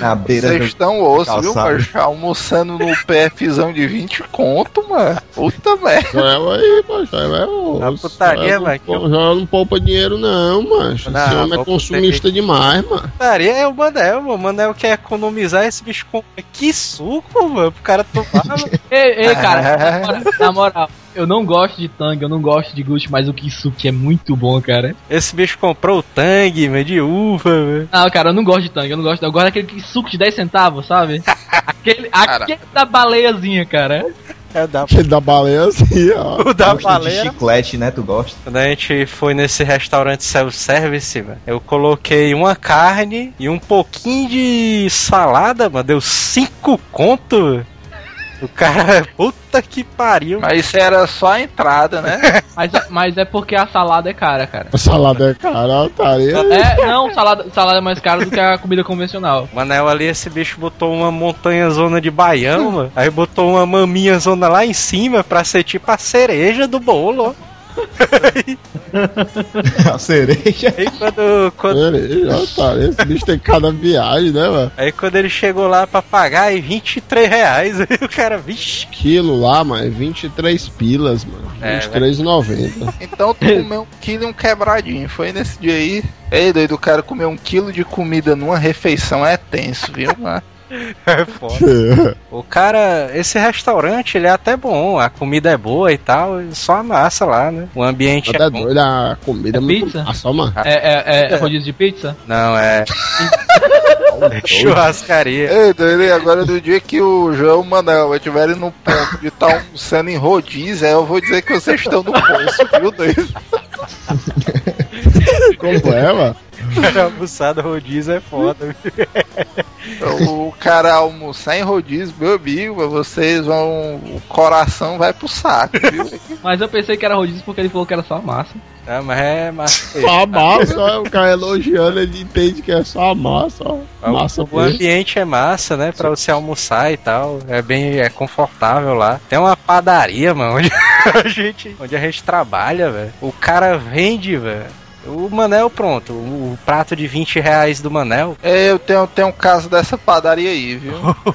na beira Vocês do... estão osso, viu, calçado. mas almoçando no PFzão de 20 conto, mano. Puta merda. Joel aí, macho. Joel é osso. Putaria, Joel vai, não, que Joel não poupa dinheiro, não, macho. Não, Esse homem é consumista demais, mano. Putaria é o Manel, mano. O Manel quer economizar esse bicho com. Que suco, mano, pro cara tomar. mano. [LAUGHS] Ei, ei, cara, [LAUGHS] na moral, na moral, eu não gosto de Tang, eu não gosto de Gucci, mas o Kisuke é muito bom, cara. Esse bicho comprou o Tang, mano, de uva, velho. Não, cara, eu não gosto de Tang, eu não gosto. Eu gosto daquele Kisuke de 10 centavos, sabe? [LAUGHS] Aquele, Cara. aquele da baleiazinha, cara. É da [LAUGHS] Aquele da baleia assim, ó. o da de baleia. chiclete, né? Tu gosta? Quando a gente foi nesse restaurante self-service, mano, eu coloquei uma carne e um pouquinho de salada, mano. Deu cinco conto. O cara, [LAUGHS] puta que pariu. Mas isso era só a entrada, né? [LAUGHS] Mas, é- mas é porque a salada é cara, cara. A salada é cara, otário. É, não, salada, salada é mais cara do que a comida convencional. Manel ali, esse bicho botou uma montanha zona de baião, mano. Aí botou uma maminha zona lá em cima pra ser tipo a cereja do bolo. [LAUGHS] A cereja. Aí quando, quando, Ei, otário. Esse bicho tem cada viagem, né, mano? aí quando ele chegou lá pra pagar, aí 23 reais. [LAUGHS] Aí o cara, vixe. Quilo lá, mano, é 23 pilas, mano. É, 23,90. Então tu comeu um quilo e um quebradinho. Foi nesse dia aí. Ei, doido, o cara comer um quilo de comida numa refeição é tenso, viu, mano? [LAUGHS] É foda. O cara, esse restaurante, ele é até bom, a comida é boa e tal, só a massa lá, né? O ambiente Tá é bom. doido, a comida é, É muito pizza? massa, mano. É, é, é rodízio de pizza? Não, é [LAUGHS] [LAUGHS] churrascaria. Ei, doido, e agora do dia que o João e o Manel estiverem no ponto de estar almoçando em rodízio, aí eu vou dizer que vocês estão no poço, viu, doido? Como é, mano? [LAUGHS] Cara, almoçada rodízio é foda. o cara almoçar em rodízio, meu amigo, vocês vão. O coração vai pro saco, viu? Mas eu pensei que era rodízio porque ele falou que era só massa. Ah, mas é massa. Só a massa, o cara elogiando, ele entende que é só a massa, ó. Massa O pura. ambiente é massa, né? Pra você almoçar e tal. É bem é confortável lá. Tem uma padaria, mano, [LAUGHS] onde a gente, onde a gente trabalha, velho. O cara vende, velho. O Manel, pronto. O, prato de 20 reais do Manel. É, eu tenho, tenho um caso dessa padaria aí, viu? [LAUGHS]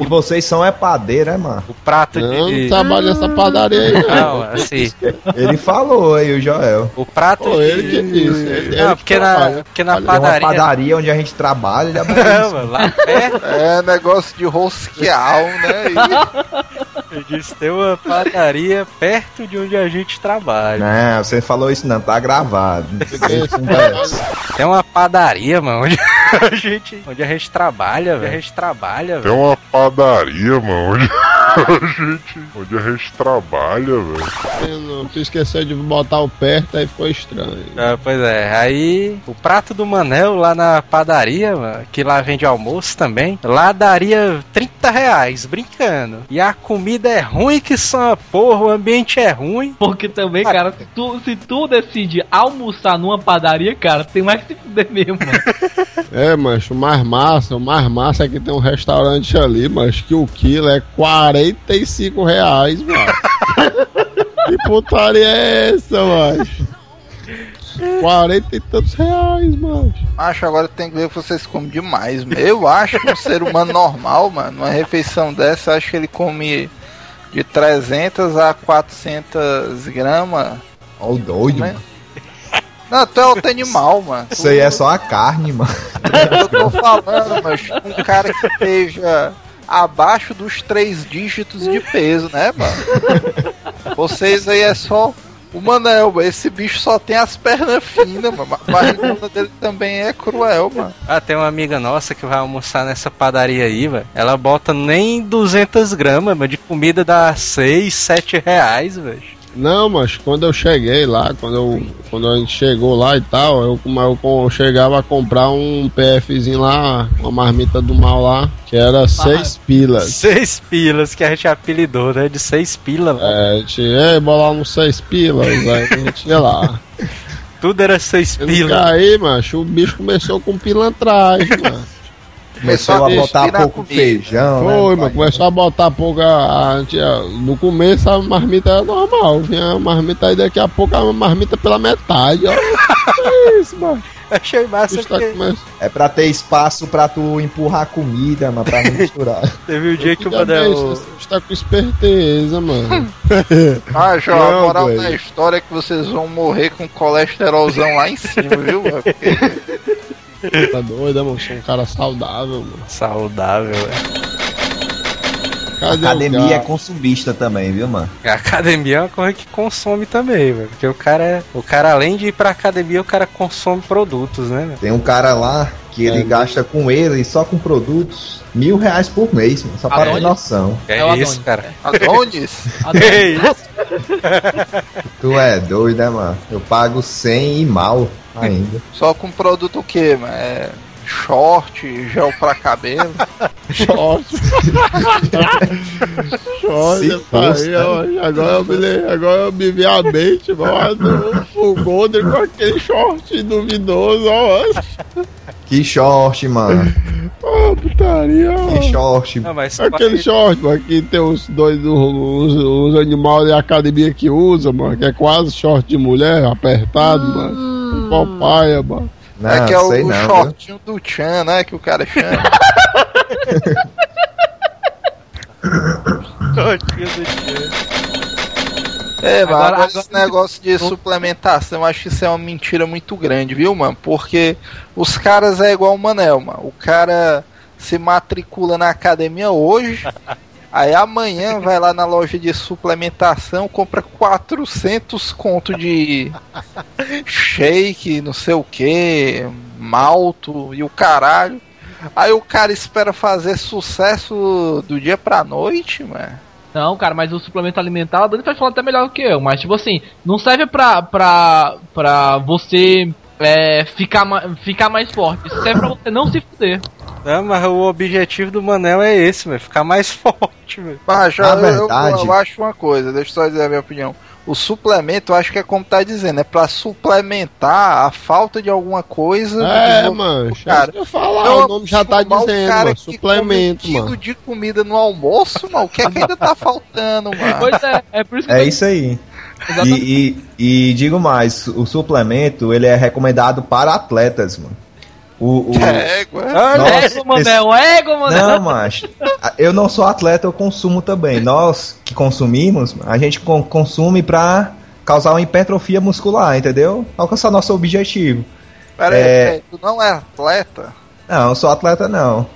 E vocês são é padeiro, é, mano? O prato Não, de. não trabalha nessa padaria aí, Não, não. assim. Ele falou aí, o Joel. O prato Pô, de. ele que disse. Ele, Não, ele porque que na, porque na Tem uma padaria. padaria onde a gente trabalha, ele [LAUGHS] é Não, mano, lá perto, É negócio de rosqueal, né? E- [LAUGHS] eu disse, tem uma padaria perto de onde a gente trabalha. Não, você falou isso não, tá gravado. [LAUGHS] Tem uma padaria, mano, onde [LAUGHS] a gente, onde a gente trabalha, velho. A gente trabalha, Tem velho. uma padaria, mano, onde [LAUGHS] gente, onde a gente trabalha, velho. Não- Tu esqueceu de botar o perto, aí ficou estranho. Ah, pois é, aí o prato do Manel lá na padaria, mano, que lá vende almoço também, lá daria 30 reais, brincando. E a comida é ruim que só porra, o ambiente é ruim. Porque também, cara, se tu, se tu decide almoçar numa padaria, cara, tem mais que se fuder mesmo, mano. [LAUGHS] É, mancho, o mais massa, o mais massa é que tem um restaurante ali, mas que o quilo é 45 reais, mano. que putaria é essa, mancho? 40 e tantos reais, mano. Acho agora tem que ver que vocês comem demais. mano. Eu acho que um ser humano normal, mano, uma refeição dessa, eu acho que ele come de 300 a 400 gramas. Ó o doido, Né? mano. Não, tu é outro animal, mano. Isso aí é só a carne, mano. Eu tô falando, mas um cara que esteja abaixo dos três dígitos de peso, né, mano? Vocês aí é só. O Manel, esse bicho só tem as pernas finas, mano. A barrigona dele também é cruel, mano. Ah, tem uma amiga nossa que vai almoçar nessa padaria aí, velho. Ela bota nem 200 gramas, mano, de comida dá 6, 7 reais, velho. Não, mas quando eu cheguei lá, quando, eu, quando a gente chegou lá e tal, eu, eu, eu chegava a comprar um PFzinho lá, uma marmita do mal lá, que era seis pilas. 6 pilas que a gente apelidou, né? De 6 pilas. É, a gente, ei, bolar uns seis pilas, aí a gente ia lá. [LAUGHS] Tudo era 6 E pilas. aí, macho, o bicho começou com pilantragem, mano. Começou a botar pouco comida. feijão. né, Foi, mas começou a botar pouco. A, a no começo a marmita era normal. Vinha a marmita aí daqui a pouco a marmita pela metade. Ó. [LAUGHS] É isso, mano. Achei massa Isso tá porque começando. É pra ter espaço pra tu empurrar comida, mas pra não misturar. [LAUGHS] teve o dia que o Manel. Você está com esperteza, mano. [LAUGHS] Ah, Jó, Não, a moral da história é que vocês vão morrer com colesterolzão lá em cima, viu? mano? Porque Tá doido, mano? Sou um cara saudável, mano. Saudável, velho. Cadê Academia é consumista também, viu, mano? A academia é uma coisa que consome também, velho. Porque o cara é. O cara, além de ir pra academia, o cara consome produtos, né, velho? Tem um cara lá que ele É. gasta com ele, só com produtos, mil reais por mês, mano, só pra ter noção. É, É o isso, Adonis. cara. Adonis? [LAUGHS] É isso. Tu é doido, né, mano? Eu pago 100 e mal ainda. Só com produto o quê, mano? É short, gel pra cabelo. [LAUGHS] Short. Short, Se fosse, aí, ó. Agora eu me, agora eu me vi a mente, mano. O Golden com aquele short duvidoso, ó. Que short, mano. Ó, putaria, ó. Que short. Não, mas Aquele short, mano, que tem os dois, os, os animais da academia que usa, mano, que é quase short de mulher, apertado, mano. Papaia, mano. Não, é que é o, o não, viu? shortinho do Chan, né? Que o cara chama. [LAUGHS] É, mano, Agora- agora, esse negócio de suplementação, acho que isso é uma mentira muito grande, viu, mano? Porque os caras é igual o Manel, mano. O cara se matricula na academia hoje, [LAUGHS] aí amanhã vai lá na loja de suplementação, compra 400 conto de shake, não sei o que, malto e o caralho. Aí o cara espera fazer sucesso do dia pra noite, mano. Não, cara, mas o suplemento alimentar, o Dani vai falar até melhor que eu, mas tipo assim, não serve pra, pra, pra você é, ficar, ma- ficar mais forte, isso serve pra você não se fuder. Não, mas o objetivo do Manel é esse, velho. Ficar mais [LAUGHS] forte, velho. Mas Na eu, eu- verdade- eu acho uma coisa, deixa eu só dizer a minha opinião. O suplemento, eu acho que é como tá dizendo, é pra suplementar a falta de alguma coisa. É, mano, cara. eu falar, Não, o nome já tá dizendo, cara mano, que suplemento, mano. de comida no almoço, mano. O que é que ainda tá faltando, mano? Pois é, é por isso que É eu- isso aí. E, e, e digo mais, o suplemento ele é recomendado para atletas, mano. O, o- É, Nossa, Ego, Manel, ego, Manel. Não, macho. Eu não sou atleta, eu consumo também. Nós que consumimos, a gente con- consome pra causar uma hipertrofia muscular, entendeu? Alcançar nosso objetivo. Pera aí, É. peraí, tu não é atleta? Não, eu sou atleta não. O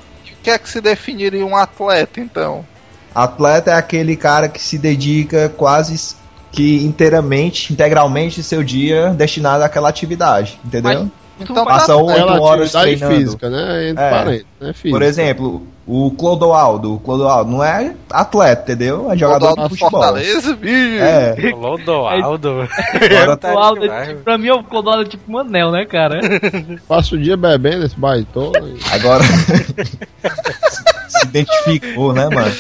que é que se definiria um atleta, então? Atleta é aquele cara que se dedica quase que inteiramente, integralmente seu dia destinado àquela atividade, entendeu? Então, faz- Passa oito Aquela horas atividade treinando. física, né? Entre É. Por exemplo, o Clodoaldo. O Clodoaldo não é atleta, entendeu? É jogador de do futebol. Fortaleza, bicho. É. Lodoaldo, velho. [LAUGHS] Agora Tá Clodoaldo, demais, tipo, pra mim, o Clodoaldo é tipo Manel, né, cara? [LAUGHS] Passa o dia bebendo esse baitão. Agora. [LAUGHS] se identificou, né, mano?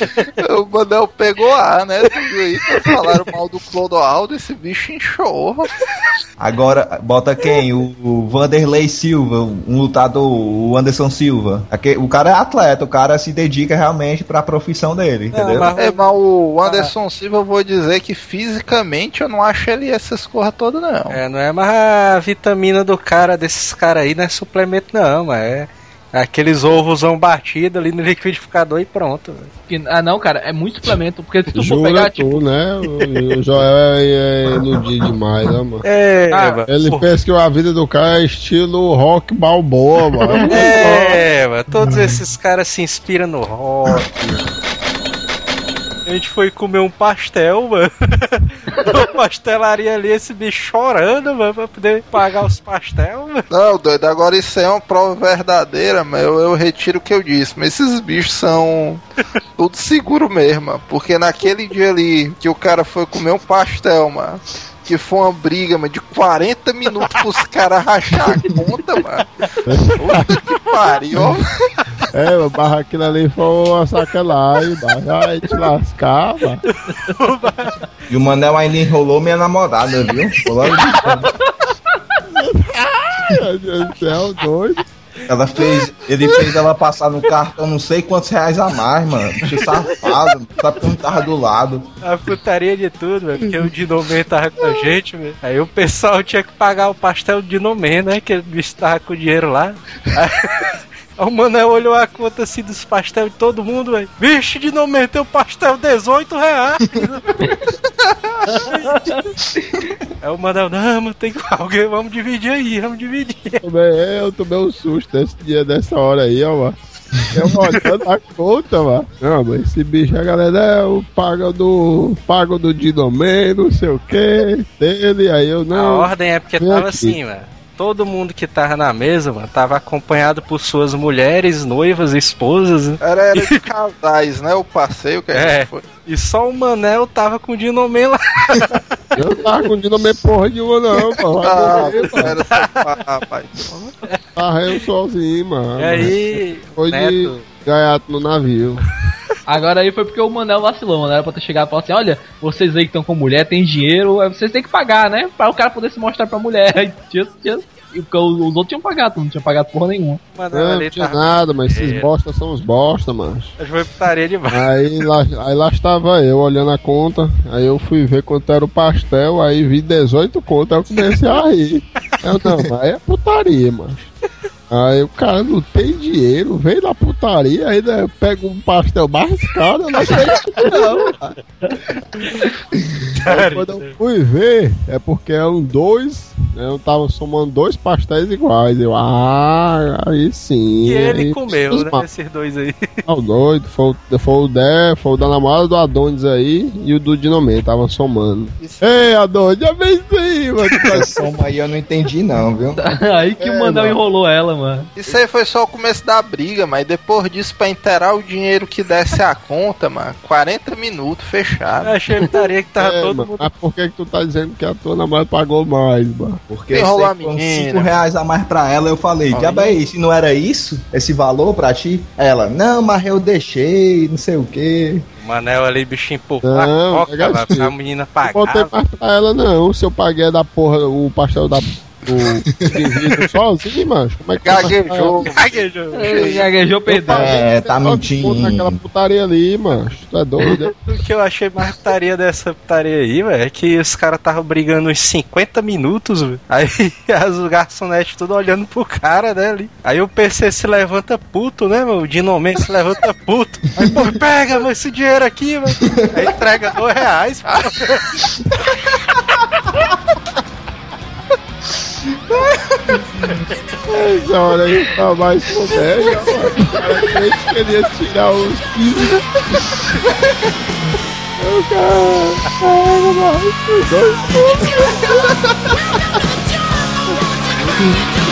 O Manel pegou a, né? Tu viu aí? Falaram mal do Clodoaldo, esse bicho inchou. Agora, bota quem? O, o Vanderlei Silva, um lutador, o Anderson Silva. O cara é atleta, o cara se dedica realmente pra profissão dele, entendeu? mas- É, mas o Anderson Silva, eu vou dizer que fisicamente eu não acho ele essas coisas todas, não. É, não é mais a vitamina do cara, desses caras aí, não é suplemento não, mas é aqueles ovosão batido ali no liquidificador e pronto. ah, não, cara, é muito suplemento, porque se tu for Jura pegar, tipo, tu, né? O, o [LAUGHS] Joel é, é iludido demais, né, mano? É, Ah. Ele Pô, pensa que a vida do cara é estilo rock balboa, mano. É, mano, todos esses caras se inspiram no rock. A gente foi comer um pastel, mano. [LAUGHS] Na pastelaria ali, esse bicho chorando, mano, pra poder pagar os pastel, mano. Não, doido, agora isso é uma prova verdadeira, mas eu, eu retiro o que eu disse. Mas esses bichos são [LAUGHS] tudo seguro mesmo, mano, porque naquele dia ali que o cara foi comer um pastel, mano, que foi uma briga, mano, de 40 minutos pros caras rachar a conta, mano. [LAUGHS] Puta que pariu. É, mas barra aquilo ali foi uma sacanagem, barra. Vai te lascar, mano. E o Manel ainda enrolou minha namorada, viu? Ficou logo- Meu Deus do céu, doido. Ela fez, ele fez ela passar no cartão não sei quantos reais a mais, mano. Bicho safado, sabe que não tava do lado. A putaria de tudo, velho. Porque o Dinomê tava com a gente, velho. Aí o pessoal tinha que pagar o pastel do Dinomê, né? Que ele tava com o dinheiro lá. Aí, o Manel olhou a conta assim dos pastel de todo mundo, velho. Vixe, Dinomê, teu pastel 18 reais. Aí [LAUGHS] o Manel, não, mas tem alguém, vamos dividir aí, vamos dividir. Eu tomei um susto esse dia, dessa hora aí, ó, mano. Eu olhando a conta, mano. Não, mas esse bicho, a galera é o paga do. Paga do Dinomê, não sei o que, dele, aí eu A não. ordem é porque tava aqui. assim, mano. Todo mundo que tava na mesa, mano, tava acompanhado por suas mulheres, noivas, esposas. né? Era, era [LAUGHS] de casais, né? O passeio que a É. gente foi. E só o Manel tava com o Dinomê lá. [LAUGHS] Eu não tava com Dinomê porra nenhuma, não, [LAUGHS] pô. Ah, era só rapaz. Tava eu sozinho, mano. E aí, Foi de Neto, gaiato no navio. Agora aí foi porque o Manel vacilou, mano. Era pra ter chegado e falar assim: olha, vocês aí que estão com mulher, tem dinheiro, aí vocês têm que pagar, né? Pra o cara poder se mostrar pra mulher. Aí [LAUGHS] tinha, tinha, e porque os os outros tinham pagado, não tinha pagado porra nenhuma. o Manel Não, ali não tinha tava. nada, mas esses É. bosta são os bosta, mano. Foi putaria demais. Aí lá, aí lá estava eu olhando a conta, aí eu fui ver quanto era o pastel, aí vi 18 conto, aí eu comecei a rir. Eu não, aí é putaria, mano. Aí o cara não tem dinheiro, vem da putaria, ainda pega um pastel mais caro, [LAUGHS] eu não sei [LAUGHS] não, cara. Quando eu fui ver, é porque é um dois, né, eu tava somando dois pastéis iguais. Eu, ah, aí sim. E ele aí, comeu, né? ma- Esses dois aí. [LAUGHS] Tá doido, foi, o- foi o Dé, foi o da namorada do Adonis aí e o do Dinomê, tava somando. Ei, Adonis, já vem isso mano. [LAUGHS] Essa soma aí eu não entendi não, viu? [LAUGHS] aí que É, o mano. enrolou ela, mano. Isso aí foi só o começo da briga, mas depois disso, pra inteirar o dinheiro que desse a conta, mano, 40 minutos fechado. Eu achei putaria que tava É, todo mano, mundo. Mas por que que tu tá dizendo que a tua namorada pagou mais, mano? Porque eu Enrolou sei a menina. 5 reais a mais pra ela, eu falei, diabo é isso? Não era isso? Esse valor pra ti? Ela, não, mas eu deixei, não sei o quê. O Manel ali, bichinho empurrou Não, a coca, pega vai assim. pra menina Não botei pagar. mais pra ela, não. Se eu paguei da porra o pastel da. Do Divino sozinho, mano. Como é que Gaguejou. Gaguejou. Gaguejou perdão. É, tá mentindo. Naquela putaria ali, mano. Tu é doido, é? [LAUGHS] O que eu achei mais putaria dessa putaria aí, velho, é que os caras estavam brigando uns 50 minutos, velho. Aí [LAUGHS] as garçonetes tudo olhando pro cara, né, ali. Aí o PC se levanta puto, né, meu? O Dinomê se levanta puto. Aí, pô, pega meu, esse dinheiro aqui, velho. Aí entrega dois reais. [LAUGHS] Essa hora aí tá mais comédia, mano. O [LAUGHS] cara queria tirar os 15. O cara. Caralho, mano. Dois. [LAUGHS]